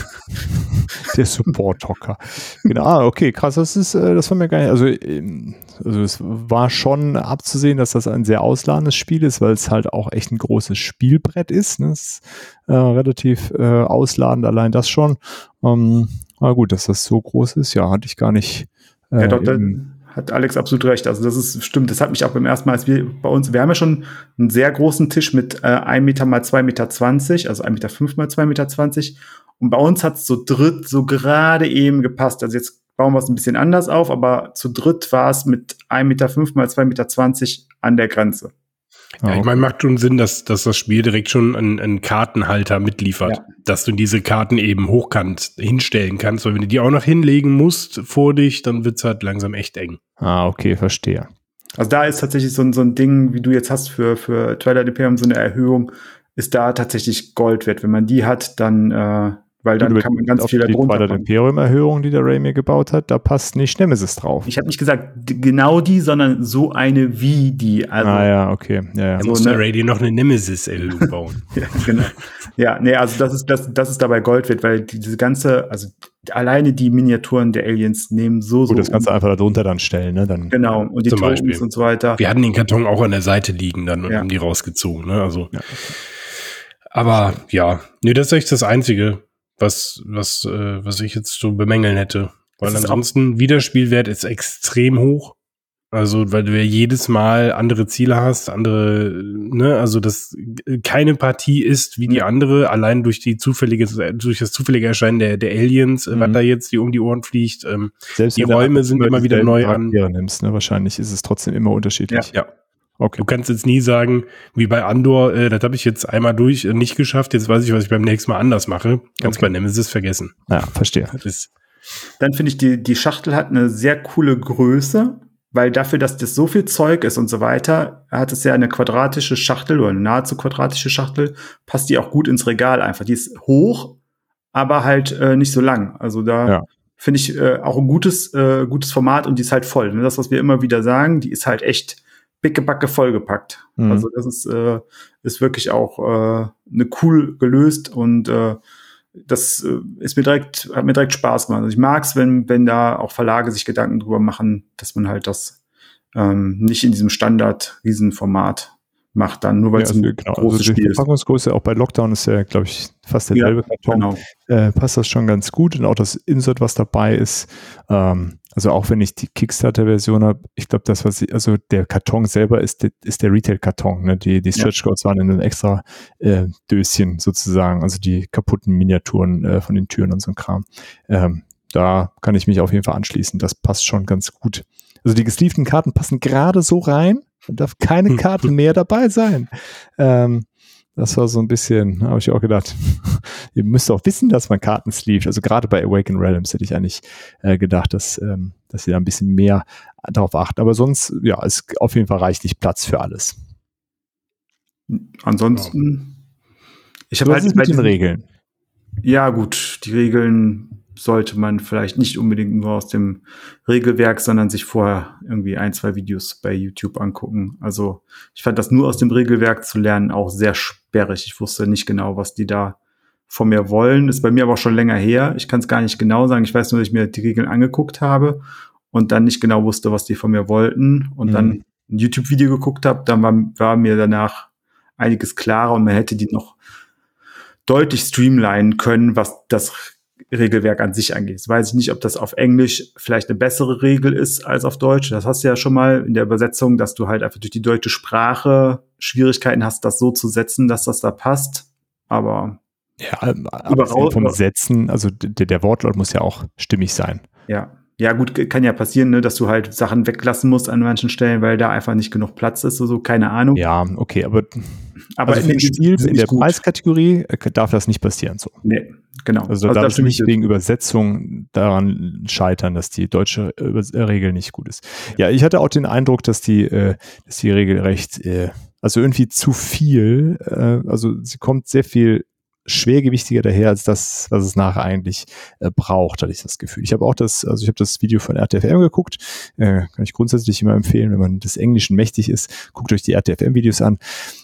Der Support-Hocker. genau, ah, okay, krass, das ist, äh, das war mir gar nicht, also, ähm, also es war schon abzusehen, dass das ein sehr ausladendes Spiel ist, weil es halt auch echt ein großes Spielbrett ist. Ne? Es ist äh, relativ äh, ausladend, allein das schon. Ähm, aber gut, dass das so groß ist, ja, hatte ich gar nicht. Äh, ja, doch, im- hat Alex absolut recht. Also das ist stimmt. Das hat mich auch beim ersten Mal, als wir bei uns, wir haben ja schon einen sehr großen Tisch mit äh, 1 Meter mal 2,20 Meter, also 1 Meter 5 mal 2,20 Meter. Und bei uns hat es so dritt so gerade eben gepasst. Also jetzt bauen wir es ein bisschen anders auf, aber zu dritt war es mit 1 Meter 5 mal 2,20 Meter an der Grenze. Ja, ich meine, macht schon Sinn, dass, dass das Spiel direkt schon einen, einen Kartenhalter mitliefert, Ja. Dass du diese Karten eben hochkant hinstellen kannst, weil wenn du die auch noch hinlegen musst vor dich, dann wird's halt langsam echt eng. Ah, okay, verstehe. Also da ist tatsächlich so ein, so ein Ding, wie du jetzt hast für, für Twilight Imperium, so eine Erhöhung, ist da tatsächlich Gold wert. Wenn man die hat, dann, äh, weil dann Gut, kann man ganz auf viel die darunter Twilight machen. Imperium-Erhöhung, die der Ray mir gebaut hat, da passt nicht Nemesis drauf. Ich habe nicht gesagt genau die, sondern so eine wie die. Also, ah ja, okay. Ja, ja. Da So, muss ne? der Radio noch eine Nemesis-Erhöhung [LAUGHS] bauen. ja, genau. Ja, nee, also das ist, das, das ist dabei Gold wert, weil die- diese ganze, also alleine die Miniaturen der Aliens nehmen so, so. Gut, das kannst du einfach darunter dann stellen, ne? Dann, Genau, und die Zum Tokens Beispiel. und so weiter. Wir hatten den Karton auch an der Seite liegen dann und Ja. haben die rausgezogen, ne? Also. Ja. Aber ja, nee, das ist echt das Einzige, was, was, äh, was ich jetzt so bemängeln hätte. Weil ansonsten Wiederspielwert ist extrem hoch. Also, weil du ja jedes Mal andere Ziele hast, andere, ne, also das keine Partie ist wie die Ja. andere, allein durch die zufällige, durch das zufällige Erscheinen der, der Aliens, äh, was Mhm. da jetzt die um die Ohren fliegt. Ähm, Selbst die Räume sind immer wieder neu an. Nimmst, ne? Wahrscheinlich ist es trotzdem immer unterschiedlich. ja. Okay. Du kannst jetzt nie sagen, wie bei Andor, äh, das habe ich jetzt einmal durch äh, nicht geschafft, jetzt weiß ich, was ich beim nächsten Mal anders mache. Kannst Okay. bei Nemesis vergessen. Ja, verstehe. Ist, Dann finde ich, die, die Schachtel hat eine sehr coole Größe, weil dafür, dass das so viel Zeug ist und so weiter, hat es ja eine quadratische Schachtel oder eine nahezu quadratische Schachtel, passt die auch gut ins Regal einfach. Die ist hoch, aber halt äh, nicht so lang. Also da Ja. finde ich äh, auch ein gutes, äh, gutes Format und die ist halt voll. Das, was wir immer wieder sagen, die ist halt echt pickebacke vollgepackt. Mhm. Also das ist, äh, ist wirklich auch äh, eine cool gelöst und äh, das äh, ist mir direkt, hat mir direkt Spaß gemacht. Also ich mag es, wenn, wenn da auch Verlage sich Gedanken drüber machen, dass man halt das ähm, nicht in diesem Standard-Riesenformat macht, dann nur weil Ja, es also, ein genau, großes also die Spiel ist. Verpackungsgröße auch bei Lockdown ist ja, glaube ich, fast Ja, derselbe Karton. Genau. Äh, passt das schon ganz gut und auch das Insert, was dabei ist. Ähm, also auch wenn ich die Kickstarter-Version habe, ich glaube, das, was ich, also der Karton selber ist, ist der Retail-Karton. Ne? Die, die Ja. Stretch Goals waren in einem extra äh, Döschen sozusagen, also die kaputten Miniaturen äh, von den Türen und so ein Kram. Ähm, da kann ich mich auf jeden Fall anschließen. Das passt schon ganz gut. Also die gesleevten Karten passen gerade so rein. Da darf keine Hm. Karte mehr dabei sein. Ähm, das war so ein bisschen, habe ich auch gedacht, [LAUGHS] ihr müsst auch wissen, dass man Karten sleeved. Also gerade bei Awaken Realms hätte ich eigentlich äh, gedacht, dass, ähm, dass sie da ein bisschen mehr darauf achten. Aber sonst, ja, ist auf jeden Fall reichlich Platz für alles. Ansonsten, ich habe halt mit den Regeln. Ja, gut, die Regeln sollte man vielleicht nicht unbedingt nur aus dem Regelwerk, sondern sich vorher irgendwie ein, zwei Videos bei YouTube angucken. Also ich fand das nur aus dem Regelwerk zu lernen auch sehr sperrig. Ich wusste nicht genau, was die da von mir wollen. Ist bei mir aber auch schon länger her. Ich kann es gar nicht genau sagen. Ich weiß nur, dass ich mir die Regeln angeguckt habe und dann nicht genau wusste, was die von mir wollten und Mhm. dann ein YouTube-Video geguckt habe. Dann war, war mir danach einiges klarer und man hätte die noch deutlich streamlinen können, was das Regelwerk an sich angeht. Jetzt weiß ich nicht, ob das auf Englisch vielleicht eine bessere Regel ist als auf Deutsch. Das hast du ja schon mal in der Übersetzung, dass du halt einfach durch die deutsche Sprache Schwierigkeiten hast, das so zu setzen, dass das da passt. Aber Ja, abgesehen vom Setzen, also der, der Wortlaut muss ja auch stimmig sein. ja, ja gut, kann ja passieren, ne, dass du halt Sachen weglassen musst an manchen Stellen, weil da einfach nicht genug Platz ist oder so, keine Ahnung. Ja, okay, aber, aber also die Spiel in der gut. Preiskategorie äh, darf das nicht passieren so. Nee, genau. Also, da darf es nicht wegen Übersetzung daran scheitern, dass die deutsche äh, Regel nicht gut ist. Ja, ich hatte auch den Eindruck, dass die, äh, dass die Regel recht, äh, also irgendwie zu viel, äh, also sie kommt sehr viel schwergewichtiger daher als das, was es nachher eigentlich äh, braucht, hatte ich das Gefühl. Ich habe auch das, also ich habe das Video von RTFM geguckt, äh, kann ich grundsätzlich immer empfehlen, wenn man des Englischen mächtig ist, guckt euch die RTFM-Videos an.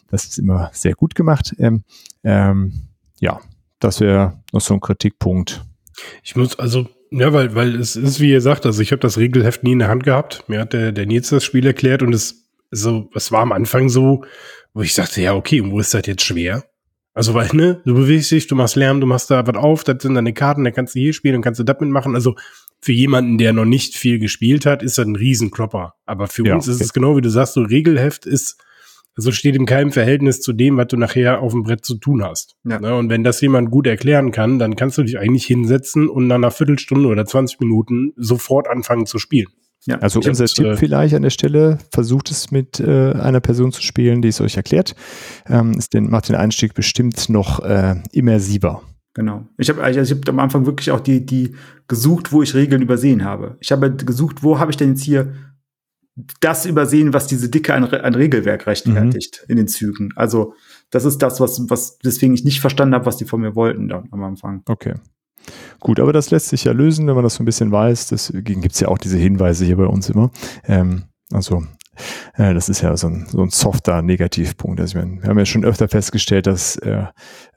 Das ist immer sehr gut gemacht. Ähm, ähm, ja, das wäre noch so ein Kritikpunkt. Ich muss also, ja, weil, weil es ist, wie ihr sagt, also ich habe das Regelheft nie in der Hand gehabt. Mir hat der, der Nils das Spiel erklärt und es, so, es war am Anfang so, wo ich sagte, ja, okay, wo ist das jetzt schwer? Also, weil, ne, du bewegst dich, du machst Lärm, du machst da was auf, das sind deine Karten, da kannst du hier spielen und kannst du das mitmachen. Also, für jemanden, der noch nicht viel gespielt hat, ist das ein Riesenkropper. Aber für Ja, uns ist okay. es genau wie du sagst, so Regelheft ist, also steht in keinem Verhältnis zu dem, was du nachher auf dem Brett zu tun hast. Ja. Ne? Und wenn das jemand gut erklären kann, dann kannst du dich eigentlich hinsetzen und nach einer Viertelstunde oder 20 Minuten sofort anfangen zu spielen. Ja, Also unser Tipp äh, vielleicht an der Stelle, versucht es mit äh, einer Person zu spielen, die es euch erklärt. Ähm, ist den, macht den Einstieg bestimmt noch äh, immersiver. Genau. Ich habe also ich hab am Anfang wirklich auch die, die gesucht, wo ich Regeln übersehen habe. Ich habe gesucht, wo habe ich denn jetzt hier das übersehen, was diese Dicke an, an Regelwerk rechtfertigt in den Zügen. Also das ist das, was, was deswegen ich nicht verstanden habe, was die von mir wollten dann am Anfang. Okay. Gut, aber das lässt sich ja lösen, wenn man das so ein bisschen weiß. Deswegen gibt's ja auch diese Hinweise hier bei uns immer. Ähm, also äh, das ist ja so ein, so ein softer Negativpunkt. Also wir haben ja schon öfter festgestellt, dass äh,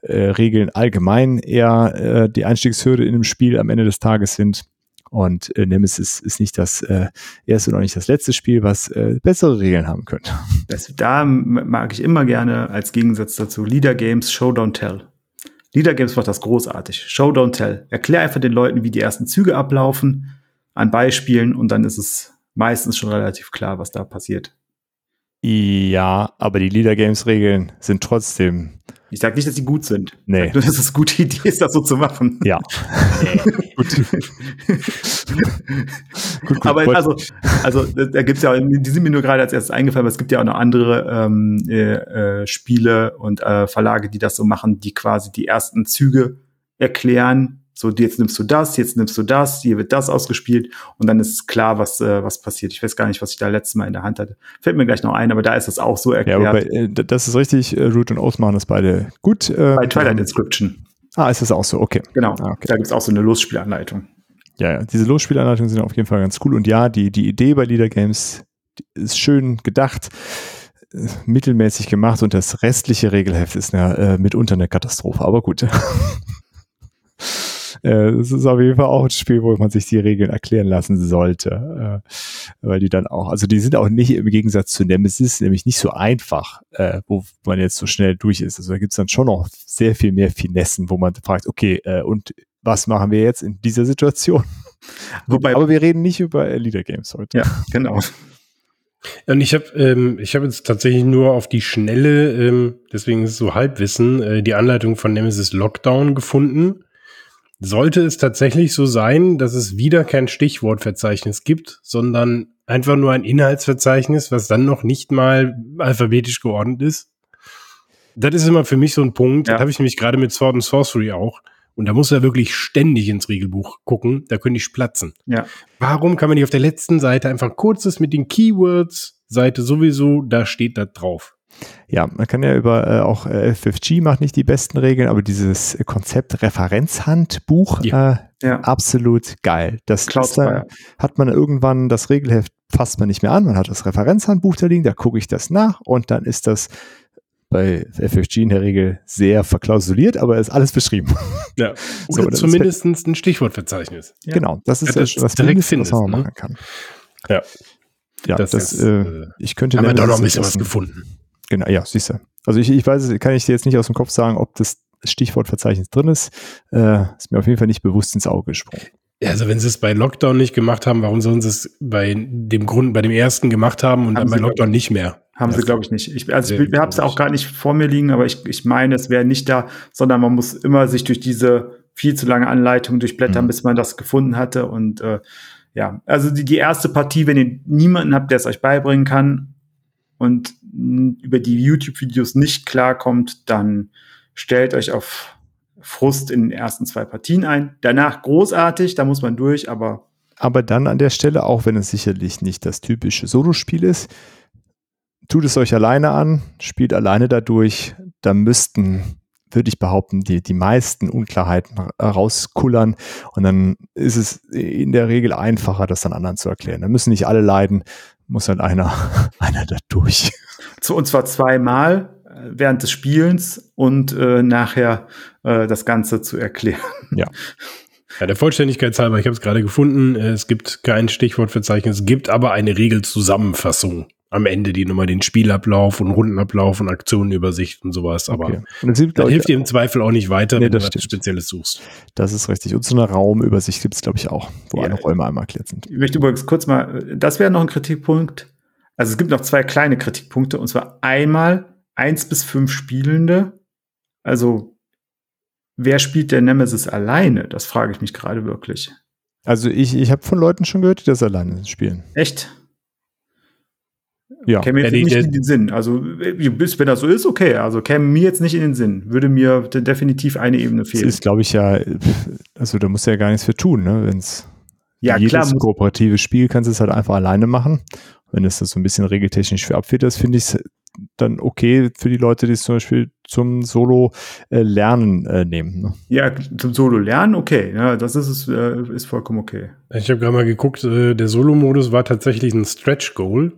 äh, Regeln allgemein eher äh, die Einstiegshürde in einem Spiel am Ende des Tages sind. Und äh, Nemesis ist nicht das äh, erste und auch nicht das letzte Spiel, was äh, bessere Regeln haben könnte. Das, da mag ich immer gerne als Gegensatz dazu Leader Games Show Don't Tell. Leader Games macht das großartig. Show Don't Tell. Erklär einfach den Leuten, wie die ersten Züge ablaufen an Beispielen und dann ist es meistens schon relativ klar, was da passiert. Ja, aber die Leader Games Regeln sind trotzdem, Ich sage nicht, dass die gut sind. Nee. Nur, dass es eine gute Idee ist, das so zu machen. ja. [LAUGHS] gut. gut, gut. Aber also, also da gibt's ja, die sind mir nur gerade als erstes eingefallen, aber es gibt ja auch noch andere ähm, äh, äh, Spiele und äh, Verlage, die das so machen, die quasi die ersten Züge erklären. So, jetzt nimmst du das, jetzt nimmst du das, hier wird das ausgespielt und dann ist klar, was, äh, was passiert. Ich weiß gar nicht, was ich da letztes Mal in der Hand hatte. Fällt mir gleich noch ein, aber da ist das auch so Ja, erklärt. aber bei, äh, das ist richtig. Äh, Root und Oath machen das beide gut. Äh, bei Twilight ähm, Inscription. Ah, ist das auch so? Okay. Genau. Ah, okay. Da gibt's auch so eine Losspielanleitung. Ja, ja. Diese Losspielanleitungen sind auf jeden Fall ganz cool. Und ja, die, die Idee bei Leader Games ist schön gedacht, äh, mittelmäßig gemacht und das restliche Regelheft ist eine, äh, mitunter eine Katastrophe. Aber gut. [LAUGHS] Äh, es ist auf jeden Fall auch ein Spiel, wo man sich die Regeln erklären lassen sollte. Äh, weil die dann auch, also die sind auch nicht im Gegensatz zu Nemesis, nämlich nicht so einfach, äh, wo man jetzt so schnell durch ist. Also da gibt's dann schon noch sehr viel mehr Finessen, wo man fragt, okay, äh, und was machen wir jetzt in dieser Situation? [LAUGHS] Wobei, aber wir reden nicht über Leader Games heute. Ja, genau. Und ich habe ähm, ich hab jetzt tatsächlich nur auf die Schnelle, ähm, deswegen ist es so Halbwissen, äh, die Anleitung von Nemesis Lockdown gefunden. Sollte es tatsächlich so sein, dass es wieder kein Stichwortverzeichnis gibt, sondern einfach nur ein Inhaltsverzeichnis, was dann noch nicht mal alphabetisch geordnet ist? Das ist immer für mich so ein Punkt, ja. das habe ich nämlich gerade mit Sword and Sorcery auch. Und da muss er wirklich ständig ins Regelbuch gucken, da könnte ich platzen. Ja. Warum kann man nicht auf der letzten Seite einfach kurzes mit den Keywords, Seite sowieso, da steht da drauf. Ja, man kann ja über äh, auch äh, FFG macht nicht die besten Regeln, aber dieses Konzept Referenzhandbuch, ja. Äh, ja. absolut geil. Das ist, äh, hat man irgendwann das Regelheft fasst man nicht mehr an, man hat das Referenzhandbuch da liegen, da gucke ich das nach und dann ist das bei FFG in der Regel sehr verklausuliert, aber ist alles beschrieben. Ja. [LAUGHS] Oder so, zumindest ein Stichwortverzeichnis. Ja. Genau, das ist ja, das was direkt findest, was man ne? machen kann. Ja. Ja, das, das ist, äh, ich könnte. Haben wir da noch ein bisschen was gefunden. Genau, ja, siehst du. Also ich, ich weiß, kann ich dir jetzt nicht aus dem Kopf sagen, ob das Stichwortverzeichnis drin ist. Äh, ist mir auf jeden Fall nicht bewusst ins Auge gesprungen. Ja, also wenn sie es bei Lockdown nicht gemacht haben, warum sollen sie es bei dem Grund, bei dem ersten gemacht haben und haben dann bei Lockdown nicht mehr? Haben sie, glaube ich, nicht. Ich, also ich, ich habe es auch gar nicht vor mir liegen, aber ich, ich meine, es wäre nicht da, sondern man muss immer sich durch diese viel zu lange Anleitung durchblättern, mhm. bis man das gefunden hatte. Und äh, ja, also die, die erste Partie, wenn ihr niemanden habt, der es euch beibringen kann und über die YouTube-Videos nicht klarkommt, dann stellt euch auf Frust in den ersten zwei Partien ein. Danach großartig, da muss man durch, aber. Aber dann an der Stelle, auch wenn es sicherlich nicht das typische Solospiel ist, tut es euch alleine an, spielt alleine dadurch, da müssten, würde ich behaupten, die, die meisten Unklarheiten rauskullern und dann ist es in der Regel einfacher, das dann anderen zu erklären. Da müssen nicht alle leiden, muss halt einer, [LAUGHS] einer da durch. Und zwar zweimal äh, während des Spielens und äh, nachher äh, das Ganze zu erklären. Ja. [LAUGHS] Ja, der Vollständigkeit halber, ich habe es gerade gefunden, äh, es gibt kein Stichwortverzeichnis, es gibt aber eine Regelzusammenfassung am Ende, die nochmal den Spielablauf und Rundenablauf und Aktionenübersicht und sowas. Aber okay. und das, das hilft dir im Zweifel auch nicht weiter, nee, wenn du was Spezielles suchst. Das ist richtig. Und so eine Raumübersicht gibt es, glaube ich, auch, wo ja. alle Räume einmal erklärt sind. Ich möchte übrigens kurz mal, das wäre noch ein Kritikpunkt. Also es gibt noch zwei kleine Kritikpunkte, und zwar einmal eins bis fünf Spielende. Also wer spielt der Nemesis alleine? Das frage ich mich gerade wirklich. Also ich, ich habe von Leuten schon gehört, die das alleine spielen. Echt? Ja. Käme mir nicht in den Sinn. Also, wenn das so ist, okay. Also käme mir jetzt nicht in den Sinn. Würde mir definitiv eine Ebene fehlen. Das ist, glaube ich, ja, also da musst du ja gar nichts für tun, ne? Wenn es ja, jedes klar, kooperative Spiel kannst du es halt einfach alleine machen. Wenn es das so ein bisschen regeltechnisch für abfällt, das finde ich dann okay für die Leute, die es zum Beispiel zum Solo-Lernen äh, äh, nehmen. Ne? Ja, zum Solo-Lernen, okay. Ja, das ist, es, äh, ist vollkommen okay. Ich habe gerade mal geguckt, äh, der Solo-Modus war tatsächlich ein Stretch-Goal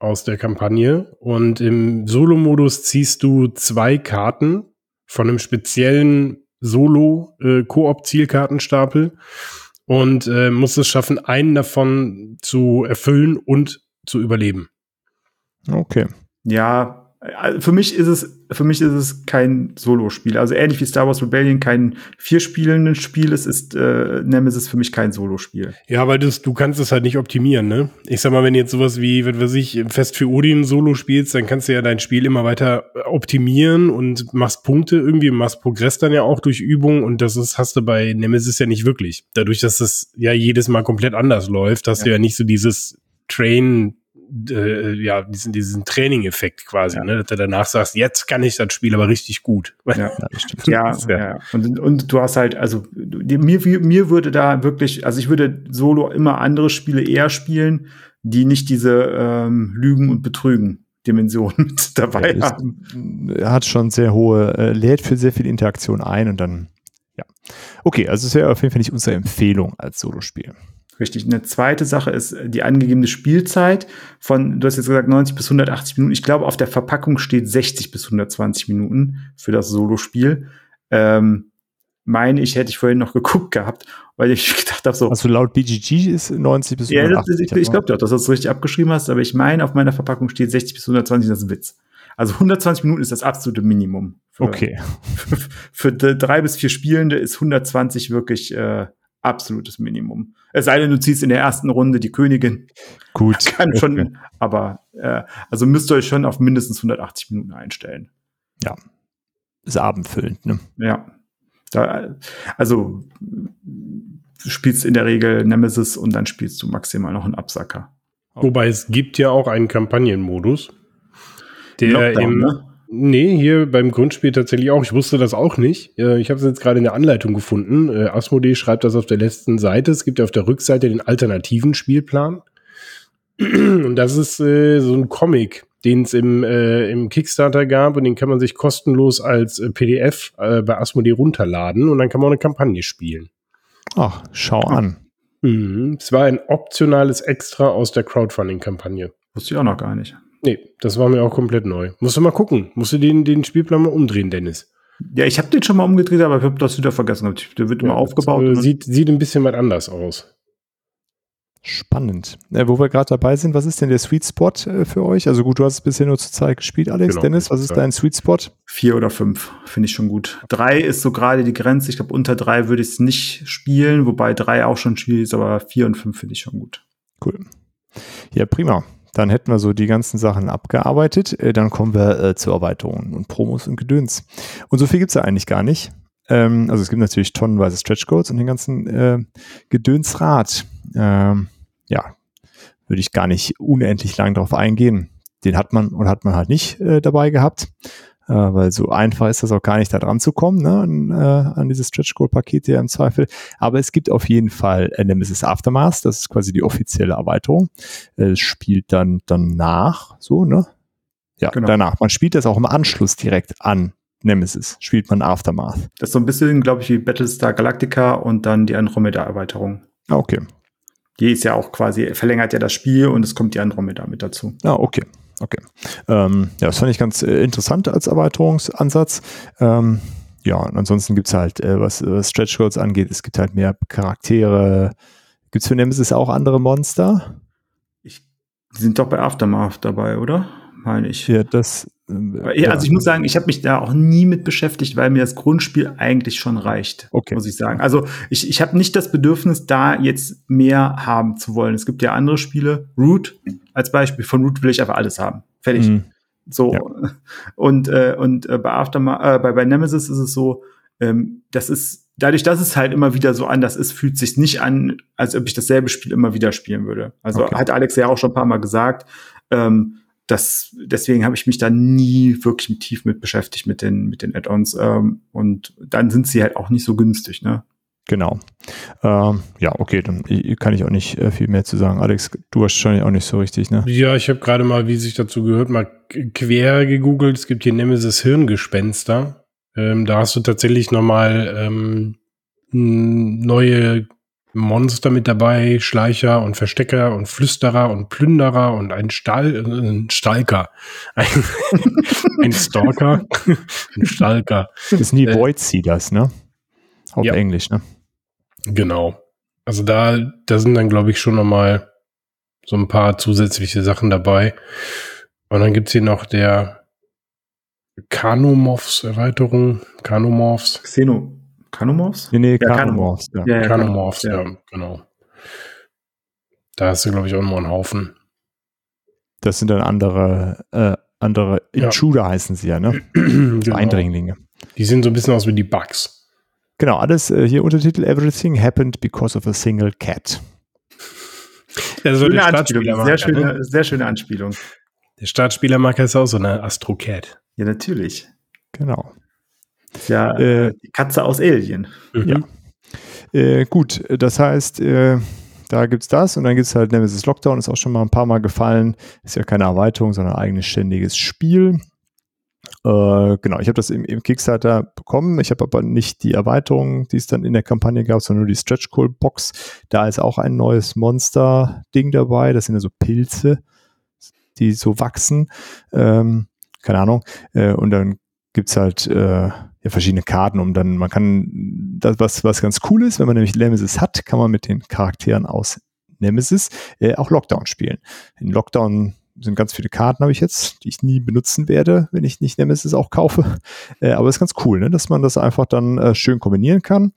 aus der Kampagne. Und im Solo-Modus ziehst du zwei Karten von einem speziellen Solo-Koop-Zielkartenstapel und äh, musst es schaffen, einen davon zu erfüllen und zu überleben. Okay. Ja, für mich ist es, für mich ist es kein Solo-Spiel. Also ähnlich wie Star Wars Rebellion kein vier spielenden Spiel ist, ist äh, Nemesis für mich kein Solo-Spiel. Ja, weil das, du kannst es halt nicht optimieren, ne? Ich sag mal, wenn jetzt sowas wie, was weiß ich, Fest für Odin Solo spielst, dann kannst du ja dein Spiel immer weiter optimieren und machst Punkte irgendwie, machst Progress dann ja auch durch Übung und das ist, hast du bei Nemesis ja nicht wirklich. Dadurch, dass das ja jedes Mal komplett anders läuft, hast ja. du ja nicht so dieses Train äh, ja, diesen, diesen Training-Effekt quasi, ja. ne? dass du danach sagst, jetzt kann ich das Spiel aber richtig gut. [LAUGHS] Ja, ja, ja, ja. Und, und du hast halt, also mir, mir würde da wirklich, also ich würde solo immer andere Spiele eher spielen, die nicht diese ähm, Lügen und Betrügen Dimension [LAUGHS] mit dabei ja, haben. Er hat schon sehr hohe, äh, lädt für sehr viel Interaktion ein und dann, ja. Okay, also es wäre auf jeden Fall nicht unsere Empfehlung als Solospiel. Richtig. Eine zweite Sache ist die angegebene Spielzeit von, du hast jetzt gesagt 90 bis 180 Minuten. Ich glaube, auf der Verpackung steht 60 bis 120 Minuten für das Solospiel. Ähm, meine ich, hätte ich vorhin noch geguckt gehabt, weil ich [LAUGHS] gedacht habe, so. Also laut BGG ist 90 bis 180. Ja, ich, ich glaube doch, dass du das richtig abgeschrieben hast, aber ich meine, auf meiner Verpackung steht 60 bis 120, das ist ein Witz. Also 120 Minuten ist das absolute Minimum. Für, okay. Für, [LAUGHS] für, für drei bis vier Spielende ist 120 wirklich äh, absolutes Minimum. Es sei denn, du ziehst in der ersten Runde die Königin. Gut. [LAUGHS] Kann schon, okay. aber äh, also müsst ihr euch schon auf mindestens 180 Minuten einstellen. Ja. Ist abendfüllend, ne? Ja. Da, also du spielst in der Regel Nemesis und dann spielst du maximal noch einen Absacker. Wobei es gibt ja auch einen Kampagnenmodus, der Lockdown, im, ne? Nee, hier beim Grundspiel tatsächlich auch. Ich wusste das auch nicht. Ich habe es jetzt gerade in der Anleitung gefunden. Äh, Asmodee schreibt das auf der letzten Seite. Es gibt ja auf der Rückseite den alternativen Spielplan. [CLEARS THROAT] Und das ist äh, so ein Comic, den es im, äh, im Kickstarter gab und den kann man sich kostenlos als äh, PDF äh, bei Asmodee runterladen und dann kann man auch eine Kampagne spielen. Ach, schau an. Mhm. Es war ein optionales Extra aus der Crowdfunding-Kampagne. Wusste ich auch noch gar nicht. Nee, das war mir auch komplett neu. Musst du mal gucken. Musst du den, den Spielplan mal umdrehen, Dennis. Ja, ich habe den schon mal umgedreht, aber ich habe das wieder vergessen. Der wird immer ja, aufgebaut. Das, äh, sieht, sieht ein bisschen was anders aus. Spannend. Äh, wo wir gerade dabei sind, was ist denn der Sweet Spot äh, für euch? Also gut, du hast es bisher nur zur Zeit gespielt, Alex. Genau, Dennis, was ist dein Sweet Spot? Vier oder fünf, finde ich schon gut. Drei ist so gerade die Grenze. Ich glaube, unter drei würde ich es nicht spielen, wobei drei auch schon schwierig ist, aber vier und fünf finde ich schon gut. Cool. Ja, prima. Dann hätten wir so die ganzen Sachen abgearbeitet. Äh, dann kommen wir äh, zu Erweiterungen und Promos und Gedöns. Und so viel gibt es ja eigentlich gar nicht. Ähm, also es gibt natürlich tonnenweise Stretch Codes und den ganzen äh, Gedönsrad. Ähm, ja, würde ich gar nicht unendlich lang darauf eingehen. Den hat man und hat man halt nicht äh, dabei gehabt äh, weil so einfach ist das auch gar nicht da dran zu kommen, ne, an, äh, an diese Stretch Goal Pakete im Zweifel. Aber es gibt auf jeden Fall Nemesis Aftermath, das ist quasi die offizielle Erweiterung. Es spielt dann danach, so, ne? Ja, genau. danach. Man spielt das auch im Anschluss direkt an Nemesis, spielt man Aftermath. Das ist so ein bisschen, glaube ich, wie Battlestar Galactica und dann die Andromeda-Erweiterung. Ah, okay. Die ist ja auch quasi, verlängert ja das Spiel und es kommt die Andromeda mit dazu. Ah, okay. Okay. Ähm, ja, das fand ich ganz äh, interessant als Erweiterungsansatz. Ähm, ja, und ansonsten gibt es halt, äh, was, was Stretch Goals angeht, es gibt halt mehr Charaktere. Gibt es für Nemesis auch andere Monster? Ich, die sind doch bei Aftermath dabei, oder? Meine ich. Ja, das ja, also ich muss sagen, ich habe mich da auch nie mit beschäftigt, weil mir das Grundspiel eigentlich schon reicht, okay. muss ich sagen. Also ich, ich habe nicht das Bedürfnis, da jetzt mehr haben zu wollen. Es gibt ja andere Spiele, Root als Beispiel, von Root will ich einfach alles haben. Fertig. Mhm. So. Ja. Und, äh, und äh, bei, Afterma äh, bei, bei Nemesis ist es so, ähm, das ist, dadurch, dass es halt immer wieder so anders ist, fühlt sich nicht an, als ob ich dasselbe Spiel immer wieder spielen würde. Also okay. hat Alex ja auch schon ein paar Mal gesagt, ähm, das, deswegen habe ich mich da nie wirklich tief mit beschäftigt mit den, mit den Add-ons. Ähm, und dann sind sie halt auch nicht so günstig, ne? Genau. Ähm, ja, okay, dann kann ich auch nicht äh, viel mehr zu sagen. Alex, du hast schon auch nicht so richtig, ne? Ja, ich habe gerade mal, wie sich dazu gehört, mal quer gegoogelt. Es gibt hier Nemesis Hirngespenster. Ähm, da hast du tatsächlich nochmal ähm, neue Monster mit dabei, Schleicher und Verstecker und Flüsterer und Plünderer und ein Stall, äh, ein Stalker. [LAUGHS] Ein, ein Stalker. [LAUGHS] ein Stalker. Das sind die äh, Void Seeders, ne? Auf ja. Englisch, ne? Genau. Also da, da sind dann, glaube ich, schon nochmal so ein paar zusätzliche Sachen dabei. Und dann gibt's hier noch der Kanomorphs Erweiterung. Kanomorphs. Xeno, Kanomorphs? Nee, nee, ja, Kanomorphs. Ja, ja, Kanomorphs, ja. ja, genau. Da hast du, glaube ich, auch noch einen Haufen. Das sind dann andere, äh, andere Intruder heißen sie ja, ne? [CLEARS THROAT] genau. Eindringlinge. Die sehen so ein bisschen aus wie die Bugs. Genau, alles äh, hier Untertitel Everything happened because of a single cat. [LAUGHS] Ja, so schöne Anspielung, sehr schöne, ne? sehr schöne Anspielung. Der Startspielermarker ist auch so eine Astro Cat. Ja, natürlich. Genau. Ja, äh, die Katze aus Alien. Mhm. Ja. Äh, gut, das heißt, äh, da gibt es das und dann gibt es halt Nemesis Lockdown, ist auch schon mal ein paar Mal gefallen. Ist ja keine Erweiterung, sondern ein eigenes ständiges Spiel. Äh, genau, ich habe das im, im, Kickstarter bekommen. Ich habe aber nicht die Erweiterung, die es dann in der Kampagne gab, sondern nur die Stretch Goal Box. Da ist auch ein neues Monster-Ding dabei. Das sind ja so Pilze, die so wachsen. Ähm, keine Ahnung. Äh, und dann gibt's halt äh, ja, verschiedene Karten, um dann, man kann, das, was, was ganz cool ist, wenn man nämlich Nemesis hat, kann man mit den Charakteren aus Nemesis äh, auch Lockdown spielen. In Lockdown sind ganz viele Karten, habe ich jetzt, die ich nie benutzen werde, wenn ich nicht Nemesis auch kaufe. Äh, aber ist ganz cool, ne? dass man das einfach dann äh, schön kombinieren kann.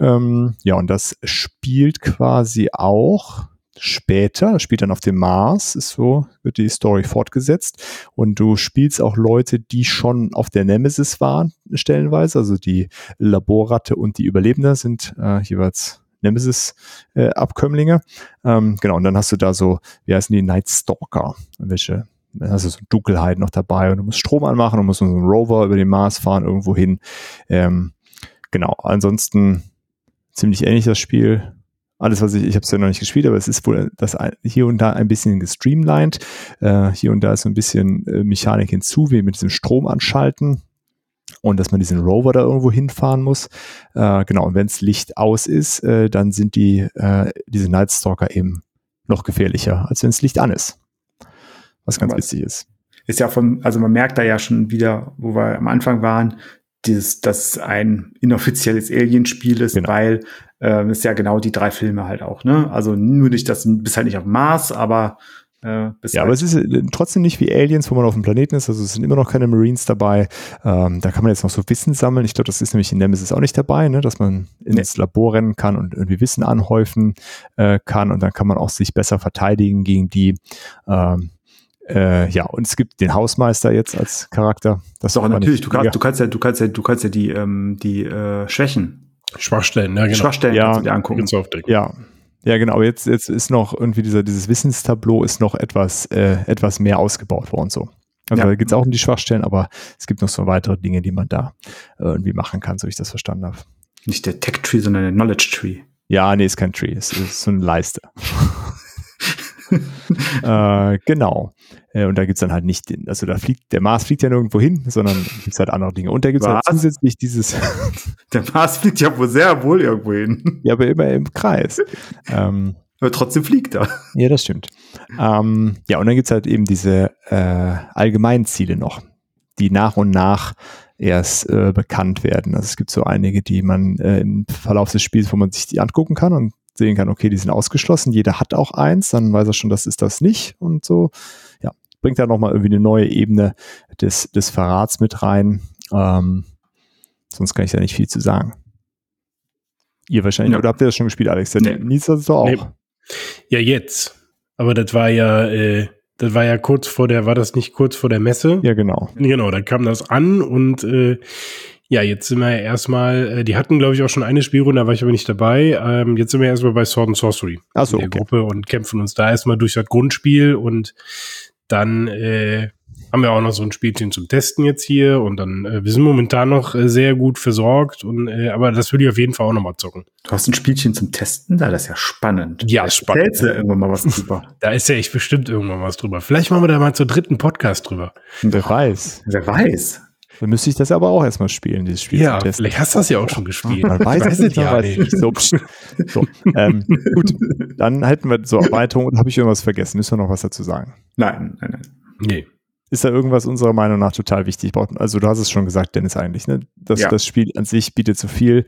Ähm, ja, und das spielt quasi auch später, spielt dann auf dem Mars, ist so, wird die Story fortgesetzt und du spielst auch Leute, die schon auf der Nemesis waren, stellenweise, also die Laborratte und die Überlebender sind äh, jeweils Nemesis-Abkömmlinge. Äh, ähm, genau, und dann hast du da so, wie heißen die, Night Stalker, welche dann hast du so Dunkelheit noch dabei und du musst Strom anmachen und musst so einen Rover über den Mars fahren, irgendwo hin. Ähm, genau, ansonsten ziemlich ähnlich das Spiel. Alles, was ich, ich habe es ja noch nicht gespielt, aber es ist wohl das hier und da ein bisschen gestreamlined. Äh, hier und da ist so ein bisschen äh, Mechanik hinzu, wie mit diesem Strom anschalten und dass man diesen Rover da irgendwo hinfahren muss. Äh, genau, und wenns Licht aus ist, äh, dann sind die, äh, diese Night Stalker eben noch gefährlicher, als wenns Licht an ist. Was ganz Aber witzig ist. Ist ja von, also man merkt da ja schon wieder, wo wir am Anfang waren, dieses, dass ein inoffizielles Alien-Spiel ist, genau. weil äh, ist ja genau die drei Filme halt auch, ne? Also nur nicht, das bist halt nicht auf Mars, aber äh, ja, halt aber es ist äh, trotzdem nicht wie Aliens, wo man auf dem Planeten ist. Also es sind immer noch keine Marines dabei. Ähm, da kann man jetzt noch so Wissen sammeln. Ich glaube, das ist nämlich in Nemesis auch nicht dabei, ne? dass man ins nee. Labor rennen kann und irgendwie Wissen anhäufen äh, kann. Und dann kann man auch sich besser verteidigen gegen die. Ähm, äh, ja, und es gibt den Hausmeister jetzt als Charakter. Das Doch, natürlich. Du kannst, du kannst ja, du kannst ja, du kannst ja die, ähm, die äh, Schwächen. Schwachstellen, ja, genau. Schwachstellen ja, kannst du dir angucken. Ja, ja, genau. Aber jetzt, jetzt ist noch irgendwie dieser, dieses Wissenstableau ist noch etwas, äh, etwas mehr ausgebaut worden so. Also ja. da geht es auch um die Schwachstellen, aber es gibt noch so weitere Dinge, die man da äh, irgendwie machen kann, so wie ich das verstanden habe. Nicht der Tech-Tree, sondern der Knowledge-Tree. Ja, nee, ist kein Tree, es ist so eine Leiste. [LAUGHS] äh, genau. Äh, und da gibt's dann halt nicht, den, also da fliegt, der Mars fliegt ja nirgendwo hin, sondern gibt's halt andere Dinge. Und da gibt's halt zusätzlich dieses. [LAUGHS] der Mars fliegt ja wohl sehr wohl irgendwo hin. Ja, aber immer im Kreis. ähm, aber trotzdem fliegt er. Ja, das stimmt. Ähm, ja, und dann gibt's halt eben diese äh, allgemeinen Ziele noch, die nach und nach erst äh, bekannt werden. Also es gibt so einige, die man äh, im Verlauf des Spiels, wo man sich die angucken kann und sehen kann, okay, die sind ausgeschlossen, jeder hat auch eins, dann weiß er schon, das ist das nicht und so. Ja, bringt da nochmal irgendwie eine neue Ebene des, des Verrats mit rein. Ähm, sonst kann ich da nicht viel zu sagen. Ihr wahrscheinlich, ja. oder habt ihr das schon gespielt, Alex? Der nee. Nils hat es doch auch. Nee. Ja, jetzt. Aber das war ja, äh, das war ja kurz vor der, war das nicht kurz vor der Messe? Ja, genau. Genau, da kam das an und äh, ja, jetzt sind wir erstmal, äh, die hatten, glaube ich, auch schon eine Spielrunde, da war ich aber nicht dabei. Ähm, jetzt sind wir erstmal bei Sword and Sorcery Ach so, in der okay. Gruppe und kämpfen uns da erstmal durch das Grundspiel und dann äh, haben wir auch noch so ein Spielchen zum Testen jetzt hier und dann, äh, wir sind momentan noch äh, sehr gut versorgt und äh, aber das würde ich auf jeden Fall auch nochmal zocken. Du hast ein Spielchen zum Testen da, das ist ja spannend. Ja, spannend. Erzählst du irgendwann mal was drüber? [LAUGHS] da ist ja echt bestimmt irgendwann was drüber. Vielleicht machen wir da mal zur dritten Podcast drüber. Wer weiß. Wer weiß. Dann müsste ich das aber auch erstmal spielen, dieses Spiel. Ja, vielleicht hast du das ja auch schon gespielt. Man weiß es nicht, ja nicht. So, so. Ähm, gut, dann hätten wir so Erweiterung und habe ich irgendwas vergessen? Müssen wir noch was dazu sagen? Nein, nein, nein. Nee. Ist da irgendwas unserer Meinung nach total wichtig? Also du hast es schon gesagt, Dennis, eigentlich. Ne? Das, ja. das Spiel an sich bietet zu viel.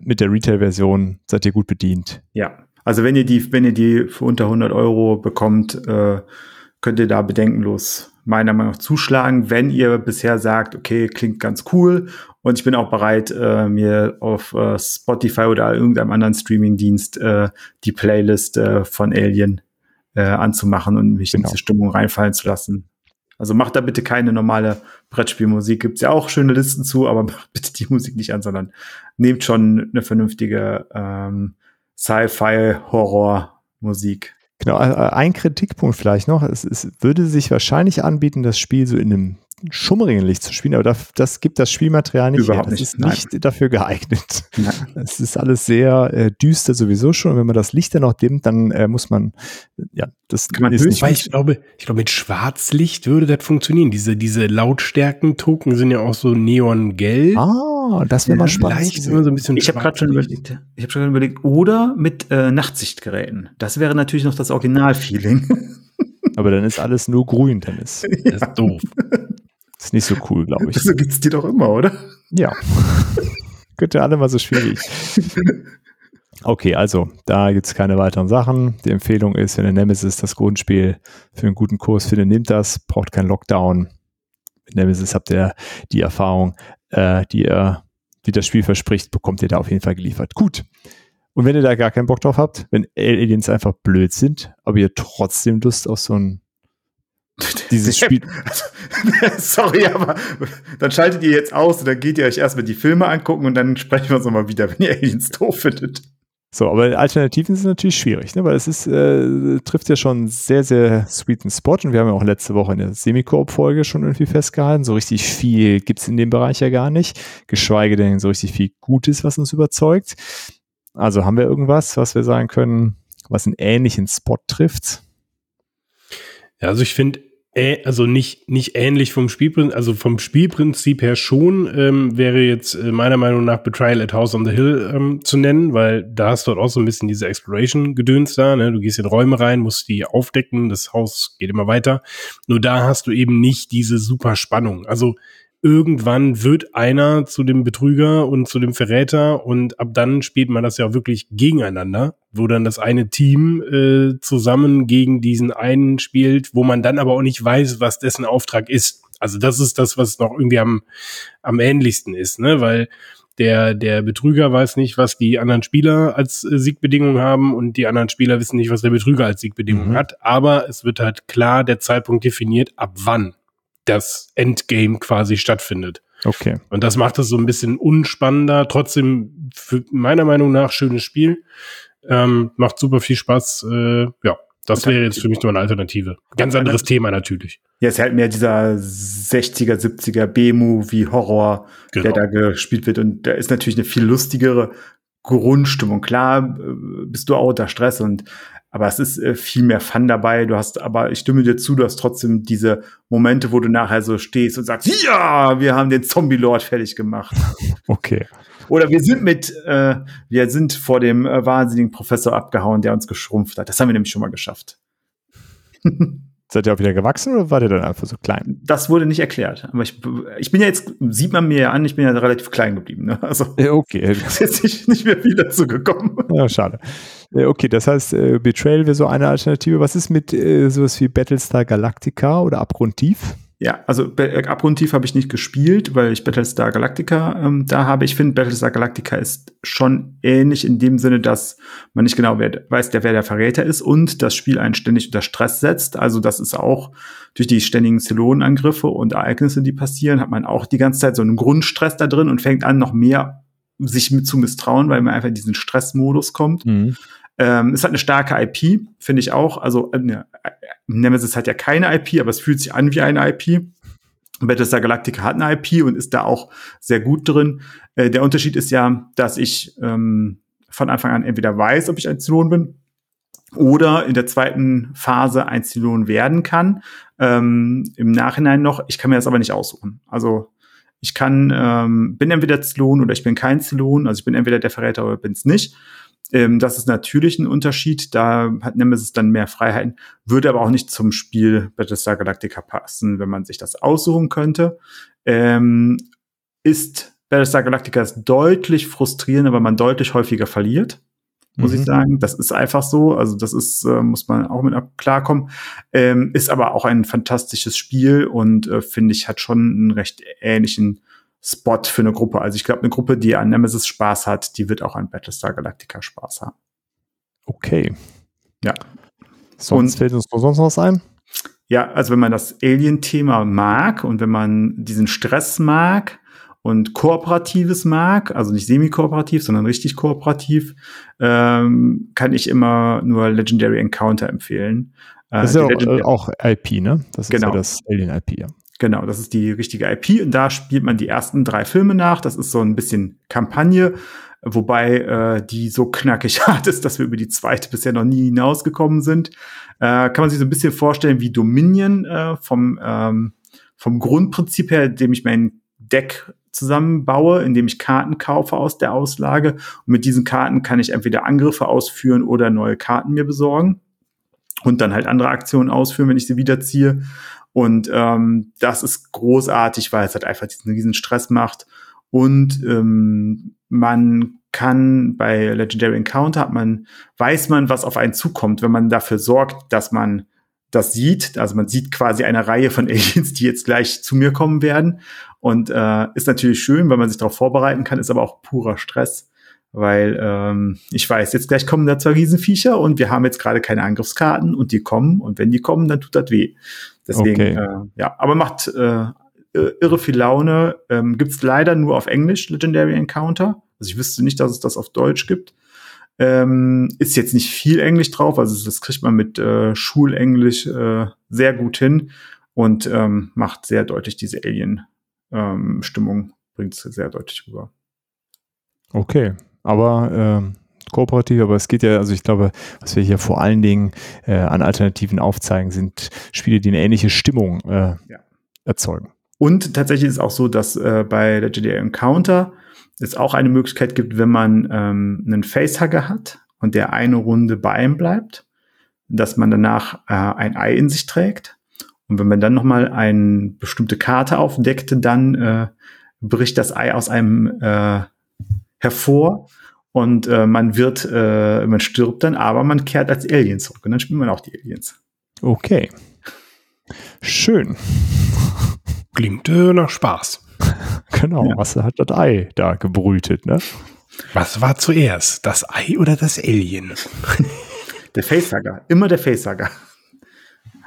Mit der Retail-Version seid ihr gut bedient. Ja, also wenn ihr die, wenn ihr die für unter 100 Euro bekommt, äh, könnt ihr da bedenkenlos meiner Meinung nach zuschlagen, wenn ihr bisher sagt, okay, klingt ganz cool und ich bin auch bereit, äh, mir auf äh, Spotify oder irgendeinem anderen Streamingdienst äh, die Playlist äh, von Alien äh, anzumachen und mich genau. in diese Stimmung reinfallen zu lassen. Also macht da bitte keine normale Brettspielmusik. Gibt's ja auch schöne Listen zu, aber [LAUGHS] macht bitte die Musik nicht an, sondern nehmt schon eine vernünftige ähm, Sci-Fi-Horror-Musik. Genau, äh, ein Kritikpunkt vielleicht noch. Es, es würde sich wahrscheinlich anbieten, das Spiel so in einem schummrigen Licht zu spielen, aber das, das gibt das Spielmaterial nicht Überhaupt her. Das nicht, ist nicht nein. dafür geeignet. Es ist alles sehr äh, düster sowieso schon. Und wenn man das Licht dann noch dimmt, dann äh, muss man, ja, das Kann man ist nicht Wobei ich glaube, ich glaube, mit Schwarzlicht würde das funktionieren. Diese, diese Lautstärken-Token sind ja auch so neongelb. Ah, das wäre Ja, mal spannend. So ein bisschen Ich habe gerade schon überlegt. Ich habe schon überlegt. Oder mit äh, Nachtsichtgeräten. Das wäre natürlich noch das Original-Feeling. Aber dann ist alles nur grün, dann ist, Das ist doof. [LAUGHS] ist nicht so cool, glaube ich. so gibt's die doch immer, oder? Ja. [LAUGHS] Könnte alle mal so schwierig. Okay, also da gibt's keine weiteren Sachen. Die Empfehlung ist, wenn ihr Nemesis das Grundspiel für einen guten Kurs findet, nehmt das, braucht keinen Lockdown. Mit Nemesis habt ihr die Erfahrung, äh, die ihr, die das Spiel verspricht, bekommt ihr da auf jeden Fall geliefert. Gut. Und wenn ihr da gar keinen Bock drauf habt, wenn Aliens einfach blöd sind, aber ihr trotzdem Lust auf so ein [LAUGHS] dieses Spiel. [LAUGHS] Sorry, aber dann schaltet ihr jetzt aus und dann geht ihr euch erstmal die Filme angucken und dann sprechen wir uns nochmal wieder, wenn ihr Aliens doof findet. So, aber Alternativen sind natürlich schwierig, ne? weil es ist, äh, trifft ja schon einen sehr, sehr sweeten Spot und wir haben ja auch letzte Woche in der Semi-Koop-Folge schon irgendwie festgehalten, so richtig viel gibt's in dem Bereich ja gar nicht, geschweige denn so richtig viel Gutes, was uns überzeugt. Also haben wir irgendwas, was wir sagen können, was einen ähnlichen Spot trifft? Ja, also ich finde, äh, also nicht, nicht ähnlich vom Spielprinzip, also vom Spielprinzip her schon, ähm, wäre jetzt äh, meiner Meinung nach Betrayal at House on the Hill ähm, zu nennen, weil da hast du dort auch so ein bisschen diese Exploration-Gedöns da, ne? Du gehst in Räume rein, musst die aufdecken, das Haus geht immer weiter. Nur da hast du eben nicht diese super Spannung. Also irgendwann wird einer zu dem Betrüger und zu dem Verräter und ab dann spielt man das ja wirklich gegeneinander, wo dann das eine Team äh, zusammen gegen diesen einen spielt, wo man dann aber auch nicht weiß, was dessen Auftrag ist. Also das ist das, was noch irgendwie am, am ähnlichsten ist, ne? Weil der, der Betrüger weiß nicht, was die anderen Spieler als äh, Siegbedingung haben und die anderen Spieler wissen nicht, was der Betrüger als Siegbedingung Mhm. hat. Aber es wird halt klar der Zeitpunkt definiert, ab wann das Endgame quasi stattfindet. Okay. Und das macht es so ein bisschen unspannender. Trotzdem, für meiner Meinung nach, schönes Spiel. Ähm, macht super viel Spaß. Äh, ja, das wäre jetzt für mich nur eine Alternative. Ganz anderes Thema natürlich. Ja, es ist halt mehr dieser 60er, 70er B-Movie-Horror, Genau. der da gespielt wird. Und da ist natürlich eine viel lustigere Grundstimmung. Klar, äh, bist du auch unter Stress und aber es ist äh, viel mehr Fun dabei. Du hast, aber ich stimme dir zu, du hast trotzdem diese Momente, wo du nachher so stehst und sagst, ja, wir haben den Zombie-Lord fertig gemacht. [LAUGHS] Okay. Oder wir sind mit, äh, wir sind vor dem äh, wahnsinnigen Professor abgehauen, der uns geschrumpft hat. Das haben wir nämlich schon mal geschafft. [LAUGHS] Seid ihr auch wieder gewachsen oder wart ihr dann einfach so klein? Das wurde nicht erklärt. Aber ich, ich bin ja jetzt, sieht man mir ja an, ich bin ja relativ klein geblieben. Ne? Also Äh, Okay, [LAUGHS] ist jetzt nicht, nicht mehr viel dazu gekommen. Ja, schade. Okay, das heißt, äh, Betrayal wäre so eine Alternative. Was ist mit äh, sowas wie Battlestar Galactica oder Abgrundtief? Ja, also äh, Abgrundtief habe ich nicht gespielt, weil ich Battlestar Galactica ähm, da habe. Ich finde, Battlestar Galactica ist schon ähnlich in dem Sinne, dass man nicht genau wer, weiß, der, wer der Verräter ist und das Spiel einen ständig unter Stress setzt. Also das ist auch durch die ständigen Zylonenangriffe und Ereignisse, die passieren, hat man auch die ganze Zeit so einen Grundstress da drin und fängt an, noch mehr sich mit zu misstrauen, weil man einfach in diesen Stressmodus kommt. Ähm, es hat eine starke IP, finde ich auch. Also äh, ne, äh, Nemesis hat ja keine IP, aber es fühlt sich an wie eine IP. Battlestar Galactica hat eine IP und ist da auch sehr gut drin. Äh, der Unterschied ist ja, dass ich ähm, von Anfang an entweder weiß, ob ich ein Zylon bin oder in der zweiten Phase ein Zylon werden kann. Ähm, Im Nachhinein noch, ich kann mir das aber nicht aussuchen. Also ich kann, ähm, bin entweder Zylon oder ich bin kein Zylon. Also ich bin entweder der Verräter oder bin es nicht. Ähm, das ist natürlich ein Unterschied. Da hat Nemesis dann mehr Freiheiten, würde aber auch nicht zum Spiel Battlestar Galactica passen, wenn man sich das aussuchen könnte. Ähm, ist Battlestar Galactica ist deutlich frustrierender, weil man deutlich häufiger verliert, muss Mhm. ich sagen. Das ist einfach so. Also das ist, äh, muss man auch mit klarkommen. Ähm, ist aber auch ein fantastisches Spiel und äh, finde ich, hat schon einen recht ähnlichen Spot für eine Gruppe. Also ich glaube, eine Gruppe, die an Nemesis Spaß hat, die wird auch an Battlestar Galactica Spaß haben. Okay. Ja. Sonst Und- fällt uns noch sonst noch was ein? Ja, also wenn man das Alien-Thema mag und wenn man diesen Stress mag und Kooperatives mag, also nicht semi-kooperativ, sondern richtig kooperativ, ähm, kann ich immer nur Legendary Encounter empfehlen. Äh, Das ist ja auch, äh, auch IP, ne? Das ist Genau. ja das Alien-IP, ja. Genau, das ist die richtige IP und da spielt man die ersten drei Filme nach. Das ist so ein bisschen Kampagne, wobei äh, die so knackig [LAUGHS] hart ist, dass wir über die zweite bisher noch nie hinausgekommen sind. Äh, kann man sich so ein bisschen vorstellen wie Dominion äh, vom, ähm, vom Grundprinzip her, indem ich mein Deck zusammenbaue, indem ich Karten kaufe aus der Auslage. Und mit diesen Karten kann ich entweder Angriffe ausführen oder neue Karten mir besorgen und dann halt andere Aktionen ausführen, wenn ich sie wiederziehe. Und ähm, das ist großartig, weil es halt einfach diesen riesen Stress macht. Und ähm, man kann bei Legendary Encounter hat man, weiß man, was auf einen zukommt, wenn man dafür sorgt, dass man das sieht. Also man sieht quasi eine Reihe von [LAUGHS] Aliens, die jetzt gleich zu mir kommen werden. Und äh, ist natürlich schön, weil man sich darauf vorbereiten kann, ist aber auch purer Stress. Weil ähm, ich weiß, jetzt gleich kommen da zwei Riesenviecher und wir haben jetzt gerade keine Angriffskarten und die kommen und wenn die kommen, dann tut das weh. Deswegen, okay. äh, ja, aber macht äh, irre viel Laune. Ähm, gibt's leider nur auf Englisch, Legendary Encounter. Also ich wüsste nicht, dass es das auf Deutsch gibt. Ähm, ist jetzt nicht viel Englisch drauf, also das kriegt man mit äh, Schulenglisch äh, sehr gut hin und ähm, macht sehr deutlich diese Alien-Stimmung, ähm, bringt es sehr deutlich rüber. Okay, aber ähm, kooperativ, aber es geht ja, also ich glaube, was wir hier vor allen Dingen äh, an Alternativen aufzeigen, sind Spiele, die eine ähnliche Stimmung äh, ja. erzeugen. Und tatsächlich ist es auch so, dass äh, bei Legendary Encounter es auch eine Möglichkeit gibt, wenn man ähm, einen Facehugger hat und der eine Runde bei einem bleibt, dass man danach äh, ein Ei in sich trägt. Und wenn man dann nochmal eine bestimmte Karte aufdeckte, dann äh, bricht das Ei aus einem äh, hervor und äh, man wird, äh, man stirbt dann, aber man kehrt als Alien zurück und dann spielt man auch die Aliens. Okay. Schön. Klingt äh, nach Spaß. [LAUGHS] genau, ja. was hat das Ei da gebrütet, ne? Was war zuerst, das Ei oder das Alien? [LAUGHS] der Facehugger, immer der Facehugger.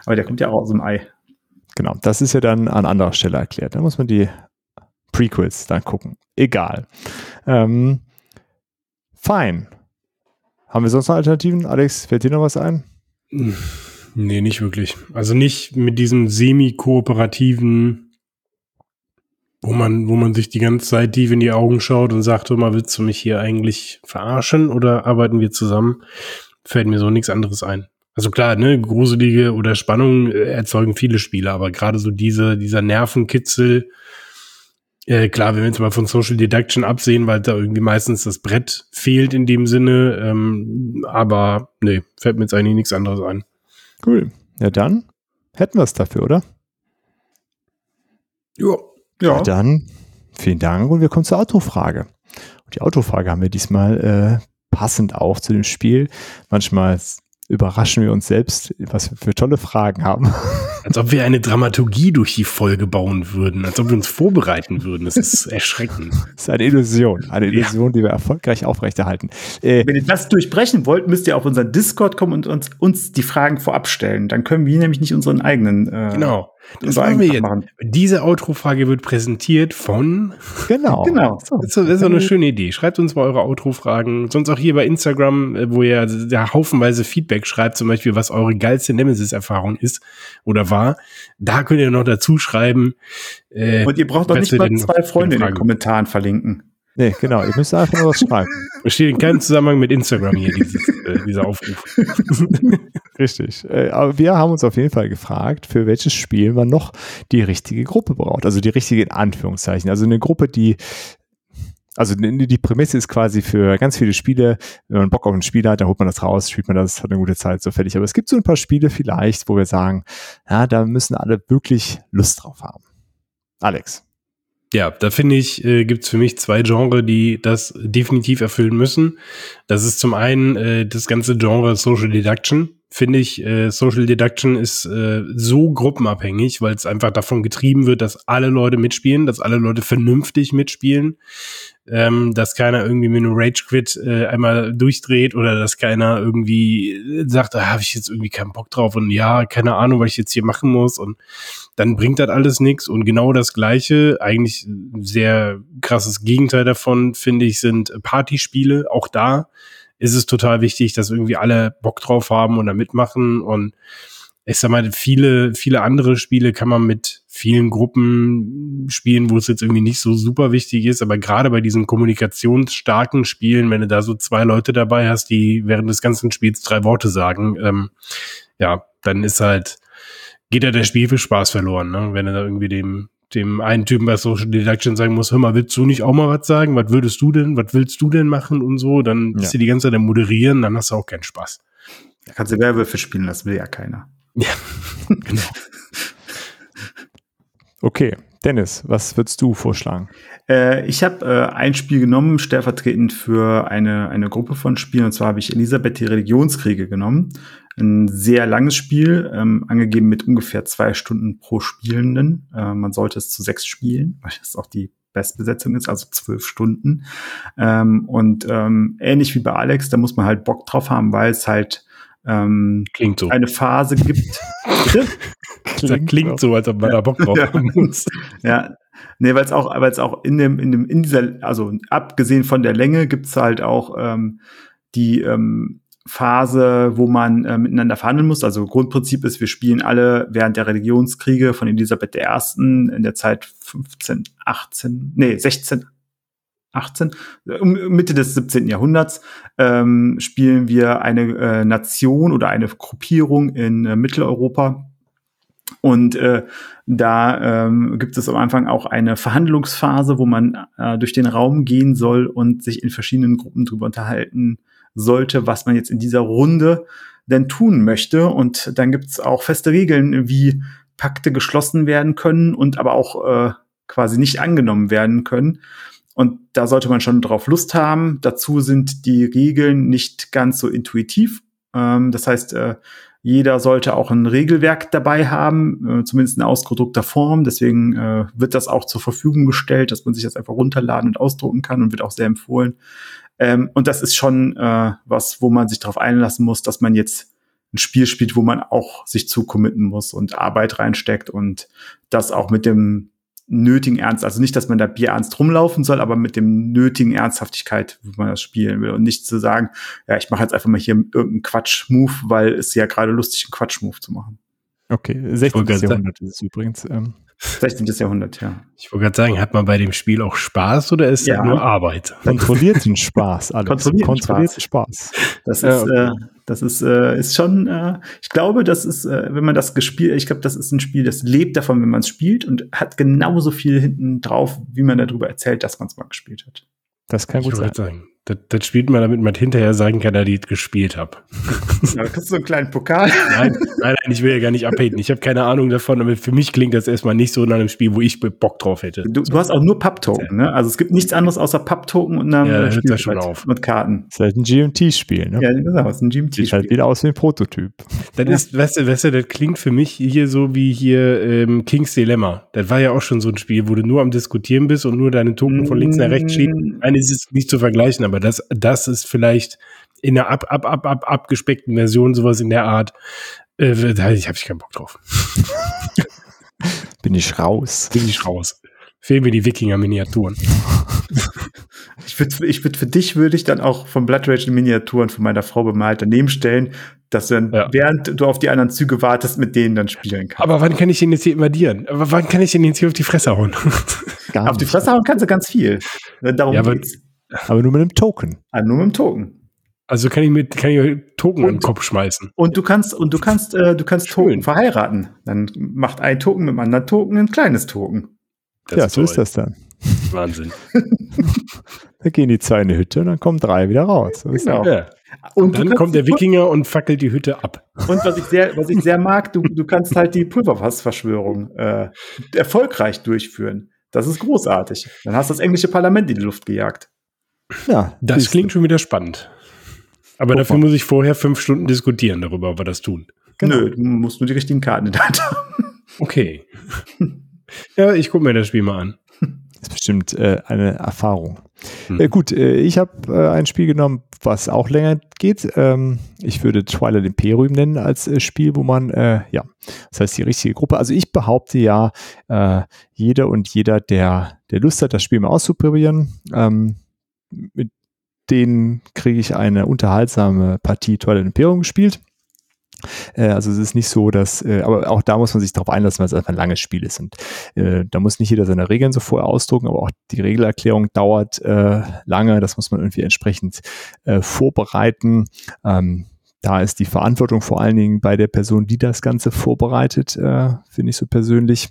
Aber der kommt ja auch aus dem Ei. Genau, das ist ja dann an anderer Stelle erklärt. Da muss man die Prequels dann gucken. Egal. Ähm, fein. Haben wir sonst noch Alternativen? Alex, fällt dir noch was ein? Nee, nicht wirklich. Also nicht mit diesem semi-kooperativen, wo man, wo man sich die ganze Zeit tief in die Augen schaut und sagt, mal, willst du mich hier eigentlich verarschen oder arbeiten wir zusammen? Fällt mir so nichts anderes ein. Also klar, ne, gruselige oder Spannung äh, erzeugen viele Spiele, aber gerade so diese, dieser Nervenkitzel, äh, klar, wenn wir jetzt mal von Social Deduction absehen, weil da irgendwie meistens das Brett fehlt in dem Sinne. Ähm, aber nee, fällt mir jetzt eigentlich nichts anderes ein. Cool. Ja, dann hätten wir es dafür, oder? Jo. Ja. ja. Dann vielen Dank und wir kommen zur Autofrage. Und die Autofrage haben wir diesmal äh, passend auch zu dem Spiel. Manchmal überraschen wir uns selbst, was wir für tolle Fragen haben. [LAUGHS] Als ob wir eine Dramaturgie durch die Folge bauen würden, als ob wir uns vorbereiten würden. Das ist erschreckend. [LAUGHS] Das ist eine Illusion, eine Illusion, ja. die wir erfolgreich aufrechterhalten. Äh, Wenn ihr das durchbrechen wollt, müsst ihr auf unseren Discord kommen und uns, uns die Fragen vorab stellen. Dann können wir nämlich nicht unseren eigenen äh, genau. Das machen wir jetzt. Machen. Diese Outro-Frage wird präsentiert von. Genau. [LAUGHS] genau. So. Das, ist, ist eine schöne Idee. Schreibt uns mal eure Outro-Fragen. Sonst auch hier bei Instagram, äh, wo ihr ja haufenweise Feedback schreibt, zum Beispiel, was eure geilste Nemesis-Erfahrung ist oder war. Da könnt ihr noch dazu schreiben. Äh, Und ihr braucht doch nicht mal zwei Freunde in den Kommentaren verlinken. Nee, genau. Ihr müsst einfach nur was schreiben. [LAUGHS] Besteht in keinem Zusammenhang mit Instagram hier, dieses, äh, dieser Aufruf. [LAUGHS] Richtig. Äh, aber wir haben uns auf jeden Fall gefragt, für welches Spiel man noch die richtige Gruppe braucht. Also die richtige in Anführungszeichen. Also eine Gruppe, die also die Prämisse ist quasi für ganz viele Spiele, wenn man Bock auf ein Spiel hat, dann holt man das raus, spielt man das, hat eine gute Zeit, so fertig. Aber es gibt so ein paar Spiele vielleicht, wo wir sagen, ja, da müssen alle wirklich Lust drauf haben. Alex. Ja, da finde ich, äh, gibt es für mich zwei Genre, die das definitiv erfüllen müssen. Das ist zum einen äh, das ganze Genre Social Deduction. Finde ich, äh, Social Deduction ist äh, so gruppenabhängig, weil es einfach davon getrieben wird, dass alle Leute mitspielen, dass alle Leute vernünftig mitspielen ähm, dass keiner irgendwie mit einem Rage Quit äh, einmal durchdreht oder dass keiner irgendwie sagt, da habe ich jetzt irgendwie keinen Bock drauf und ja, keine Ahnung, was ich jetzt hier machen muss und dann bringt das alles nichts und genau das gleiche, eigentlich sehr krasses Gegenteil davon, finde ich, sind Partyspiele. Auch da ist es total wichtig, dass irgendwie alle Bock drauf haben und da mitmachen und ich sag mal, viele, viele andere Spiele kann man mit vielen Gruppen spielen, wo es jetzt irgendwie nicht so super wichtig ist, aber gerade bei diesen kommunikationsstarken Spielen, wenn du da so zwei Leute dabei hast, die während des ganzen Spiels drei Worte sagen, ähm, ja, dann ist halt, geht ja der Spiel für Spaß verloren, ne? wenn du da irgendwie dem, dem einen Typen bei Social Deduction sagen muss, hör mal, willst du nicht auch mal was sagen? Was würdest du denn, was willst du denn machen und so? Dann bist ja. du die ganze Zeit am Moderieren, dann hast du auch keinen Spaß. Da kannst du Werwölfe spielen, das will ja keiner. Ja, [LAUGHS] genau. okay, Dennis, was würdest du vorschlagen? Äh, ich habe äh, ein Spiel genommen, stellvertretend für eine, eine Gruppe von Spielen. Und zwar habe ich Elisabeth die Religionskriege genommen. Ein sehr langes Spiel, ähm, angegeben mit ungefähr zwei Stunden pro Spielenden. Äh, man sollte es zu sechs spielen, weil das auch die Bestbesetzung ist, also zwölf Stunden. Ähm, und ähm, ähnlich wie bei Alex, da muss man halt Bock drauf haben, weil es halt ähm, klingt so. eine Phase gibt. [LAUGHS] klingt, klingt so, als ob man da Bock drauf haben muss. [LAUGHS] Ja, nee, weil es auch, weil es auch in dem, in dem, in dieser, also abgesehen von der Länge gibt's halt auch ähm, die ähm, Phase, wo man äh, miteinander verhandeln muss. Also Grundprinzip ist, wir spielen alle während der Religionskriege von Elisabeth I. in der Zeit 15, 18, nee, 16, 18, Mitte des 17. Jahrhunderts, ähm, spielen wir eine äh, Nation oder eine Gruppierung in äh, Mitteleuropa. Und äh, da ähm, gibt es am Anfang auch eine Verhandlungsphase, wo man äh, durch den Raum gehen soll und sich in verschiedenen Gruppen darüber unterhalten sollte, was man jetzt in dieser Runde denn tun möchte. Und dann gibt es auch feste Regeln, wie Pakte geschlossen werden können und aber auch äh, quasi nicht angenommen werden können. Und da sollte man schon drauf Lust haben. Dazu sind die Regeln nicht ganz so intuitiv. Ähm, das heißt, äh, jeder sollte auch ein Regelwerk dabei haben, äh, zumindest in ausgedruckter Form. Deswegen äh, wird das auch zur Verfügung gestellt, dass man sich das einfach runterladen und ausdrucken kann und wird auch sehr empfohlen. Ähm, und das ist schon äh, was, wo man sich darauf einlassen muss, dass man jetzt ein Spiel spielt, wo man auch sich zu committen muss und Arbeit reinsteckt und das auch mit dem nötigen Ernst. Also nicht, dass man da Bier ernst rumlaufen soll, aber mit dem nötigen Ernsthaftigkeit, wie man das spielen will. Und nicht zu sagen, ja, ich mache jetzt einfach mal hier irgendeinen Quatsch-Move, weil es ja gerade lustig, einen Quatsch-Move zu machen. Okay, 16. Jahrhundert ist es übrigens. Ähm, 16. Jahrhundert, ja. Ich wollte gerade sagen, hat man bei dem Spiel auch Spaß oder ist ja. das nur Arbeit? Kontrollierten Spaß, alles. Kontrollierten, Kontrollierten Spaß. Spaß. Das ist, ja, okay. äh, das ist, äh, ist schon, äh, ich glaube, das ist, äh, wenn man das gespielt, ich glaube, das ist ein Spiel, das lebt davon, wenn man es spielt und hat genauso viel hinten drauf, wie man darüber erzählt, dass man es mal gespielt hat. Das kann gut sein. Sagen. Das, das spielt man, damit man hinterher sagen kann, dass ich gespielt habe. [LAUGHS] Ja, kriegst du so einen kleinen Pokal? Nein, nein, nein, ich will ja gar nicht abhaten. Ich habe keine Ahnung davon, aber für mich klingt das erstmal nicht so nach einem Spiel, wo ich Bock drauf hätte. Du, du hast auch nur Papp-Token, ne? Also es gibt nichts anderes außer Papp-Token und dann ja, Spiel schon auf. mit Karten. Das ist halt ein GMT-Spiel, ne? Ja, genau, das ist ein GMT-Spiel. Sieht halt wieder aus wie ein Prototyp. Das ja. ist, weißt du, weißt du, das klingt für mich hier so wie hier ähm, King's Dilemma. Das war ja auch schon so ein Spiel, wo du nur am Diskutieren bist und nur deine Token von links nach rechts schieben. Eine ist es nicht zu vergleichen, aber das, das ist vielleicht in einer ab, ab, ab, ab, abgespeckten Version sowas in der Art. Äh, da habe ich keinen Bock drauf. Bin ich raus. Bin ich raus. Fehlen mir die Wikinger-Miniaturen. ich würde ich würd, für dich würde ich dann auch von Blood Rage Miniaturen von meiner Frau bemalt daneben stellen, dass du dann, ja. während du auf die anderen Züge wartest, mit denen dann spielen kannst. Aber wann kann ich den jetzt hier invadieren? Aber wann kann ich den jetzt hier auf die Fresse hauen? auf die Fresse hauen kannst du ganz viel. Darum ja, geht's. Aber nur mit einem Token. Ah, nur mit einem Token. Also kann ich mit kann ich Token und, in den Kopf schmeißen. Und du kannst und du kannst äh, du kannst Schön. Token verheiraten. Dann macht ein Token mit einem anderen Token ein kleines Token. Das ja, ist so ist das dann. Wahnsinn. [LAUGHS] da gehen die zwei in die Hütte und dann kommen drei wieder raus. Genau. Ja. Und dann kommt der Wikinger und fackelt die Hütte ab. Und was ich sehr, was ich sehr [LAUGHS] mag, du, du kannst halt die Pulverfassverschwörung äh, erfolgreich durchführen. Das ist großartig. Dann hast du das englische Parlament in die Luft gejagt. Ja, das klingt schon wieder spannend. Aber dafür muss ich vorher fünf Stunden diskutieren darüber, ob wir das tun. Genau. Nö, du musst nur die richtigen Karten in der Hand haben. Okay. [LAUGHS] ja, ich gucke mir das Spiel mal an. Das ist bestimmt äh, eine Erfahrung. Hm. Äh, gut, äh, ich habe äh, ein Spiel genommen, was auch länger geht. Ähm, ich würde Twilight Imperium nennen als äh, Spiel, wo man, äh, ja, das heißt die richtige Gruppe. Also ich behaupte ja, jeder und jeder, der, der Lust hat, das Spiel mal auszuprobieren, ähm, mit denen kriege ich eine unterhaltsame Partie Twilight Imperium gespielt. Äh, also es ist nicht so, dass, äh, aber auch da muss man sich darauf einlassen, weil es einfach ein langes Spiel ist. Und äh, da muss nicht jeder seine Regeln so vorher ausdrucken, aber auch die Regelerklärung dauert lange. Das muss man irgendwie entsprechend vorbereiten. Ähm, da ist die Verantwortung vor allen Dingen bei der Person, die das Ganze vorbereitet, finde ich so persönlich.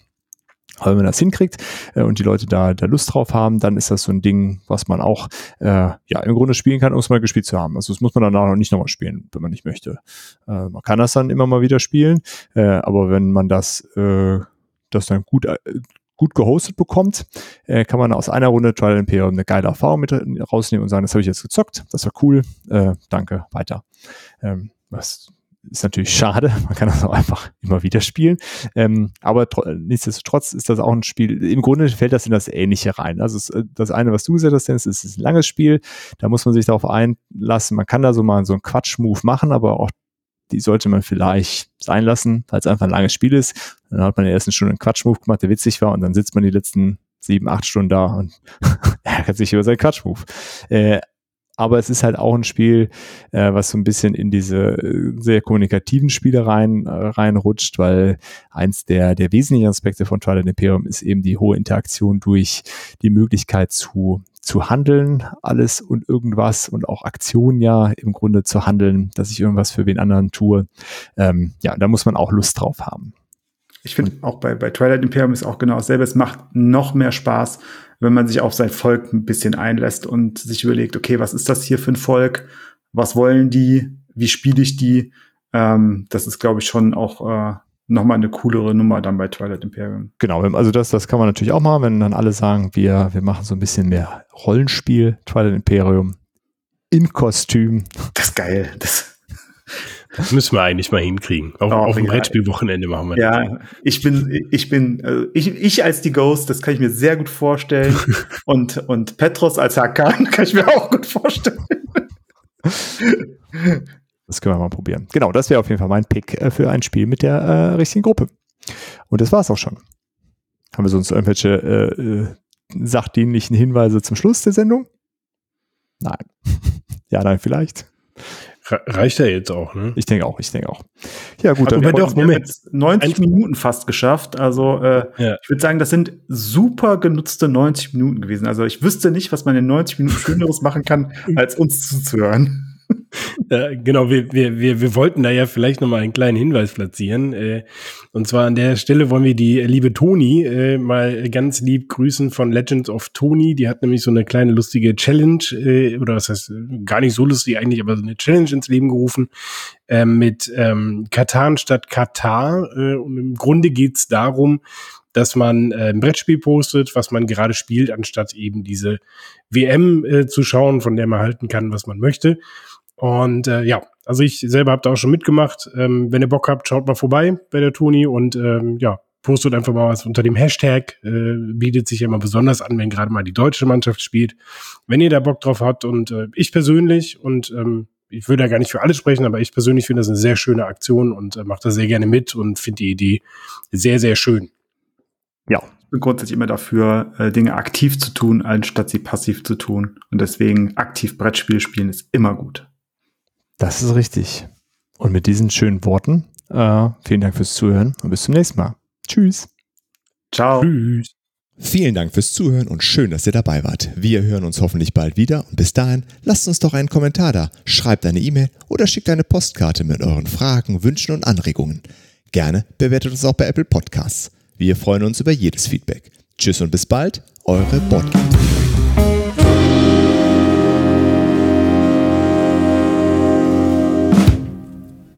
Aber wenn man das hinkriegt äh, und die Leute da, da Lust drauf haben, dann ist das so ein Ding, was man auch äh, ja im Grunde spielen kann, um es mal gespielt zu haben. Also das muss man dann auch nicht nochmal spielen, wenn man nicht möchte. Äh, man kann das dann immer mal wieder spielen, äh, aber wenn man das, äh, das dann gut, äh, gut gehostet bekommt, äh, kann man aus einer Runde Trial Imperium eine geile Erfahrung mit rausnehmen und sagen, das habe ich jetzt gezockt, das war cool, äh, danke, weiter. Ähm, was ist natürlich schade, [LAUGHS] man kann das auch einfach immer wieder spielen. Ähm, aber nichtsdestotrotz ist das auch ein Spiel, im Grunde fällt das in das Ähnliche rein. Also es, äh, das eine, was du gesagt hast, Dennis, ist, ist ein langes Spiel, da muss man sich darauf einlassen. Man kann da so mal so einen Quatsch-Move machen, aber auch die sollte man vielleicht sein lassen, weil es einfach ein langes Spiel ist. Dann hat man in der ersten Stunde einen Quatsch-Move gemacht, der witzig war und dann sitzt man die letzten sieben, acht Stunden da und [LAUGHS] ärgert sich über seinen Quatsch-Move. Äh, aber es ist halt auch ein Spiel, äh, was so ein bisschen in diese äh, sehr kommunikativen Spiele rein, äh, reinrutscht, weil eins der, der wesentlichen Aspekte von Twilight Imperium ist eben die hohe Interaktion durch die Möglichkeit zu zu handeln, alles und irgendwas und auch Aktionen ja im Grunde zu handeln, dass ich irgendwas für wen anderen tue. Ähm, ja, da muss man auch Lust drauf haben. Ich finde auch bei, bei Twilight Imperium ist auch genau dasselbe. Es macht noch mehr Spaß, wenn man sich auf sein Volk ein bisschen einlässt und sich überlegt, okay, was ist das hier für ein Volk? Was wollen die? Wie spiele ich die? Ähm, das ist, glaube ich, schon auch äh, nochmal eine coolere Nummer dann bei Twilight Imperium. Genau, also das, das kann man natürlich auch machen, wenn dann alle sagen, wir, wir machen so ein bisschen mehr Rollenspiel, Twilight Imperium in Kostüm. Das ist geil. Das das müssen wir eigentlich mal hinkriegen. Auf, oh, auf dem ja. Brettspielwochenende machen wir ja, das. Ja, ich bin, ich bin, also ich, ich als die Ghost, das kann ich mir sehr gut vorstellen. [LAUGHS] und, und Petros als Hakan [LAUGHS] kann ich mir auch gut vorstellen. Das können wir mal probieren. Genau, das wäre auf jeden Fall mein Pick äh, für ein Spiel mit der äh, richtigen Gruppe. Und das war's auch schon. Haben wir sonst irgendwelche äh, äh, sachdienlichen Hinweise zum Schluss der Sendung? Nein. [LAUGHS] ja, nein, vielleicht. Reicht ja jetzt auch, ne? Ich denke auch, ich denke auch. Ja, gut, dann doch, Moment. 90 Ein Minuten fast geschafft. Also äh, ja. ich würde sagen, das sind super genutzte 90 Minuten gewesen. Also ich wüsste nicht, was man in 90 Minuten Schöneres machen kann, als uns zuzuhören. Äh, genau, wir, wir, wir, wir wollten da ja vielleicht nochmal einen kleinen Hinweis platzieren. Äh, und zwar an der Stelle wollen wir die liebe Toni äh, mal ganz lieb grüßen von Legends of Toni. Die hat nämlich so eine kleine lustige Challenge, oder was heißt, gar nicht so lustig eigentlich, aber so eine Challenge ins Leben gerufen äh, mit ähm, Katan statt Katar. Und im Grunde geht's darum, dass man äh, ein Brettspiel postet, was man gerade spielt, anstatt eben diese WM äh, zu schauen, von der man halten kann, was man möchte. Und äh, ja, also ich selber habe da auch schon mitgemacht. Ähm, wenn ihr Bock habt, schaut mal vorbei bei der Toni und ähm, ja, postet einfach mal was unter dem Hashtag. Äh, bietet sich ja immer besonders an, wenn gerade mal die deutsche Mannschaft spielt. Wenn ihr da Bock drauf habt und äh, ich persönlich und ähm, ich würde da gar nicht für alle sprechen, aber ich persönlich finde das eine sehr schöne Aktion und äh, mache da sehr gerne mit und finde die Idee sehr, sehr schön. Ja, ich bin grundsätzlich immer dafür, äh, Dinge aktiv zu tun, anstatt sie passiv zu tun. Und deswegen aktiv Brettspiel spielen ist immer gut. Das ist richtig. Und mit diesen schönen Worten, äh, vielen Dank fürs Zuhören und bis zum nächsten Mal. Tschüss. Ciao. Tschüss. Vielen Dank fürs Zuhören und schön, dass ihr dabei wart. Wir hören uns hoffentlich bald wieder und bis dahin lasst uns doch einen Kommentar da, schreibt eine E-Mail oder schickt eine Postkarte mit euren Fragen, Wünschen und Anregungen. Gerne bewertet uns auch bei Apple Podcasts. Wir freuen uns über jedes Feedback. Tschüss und bis bald, eure Bordgate.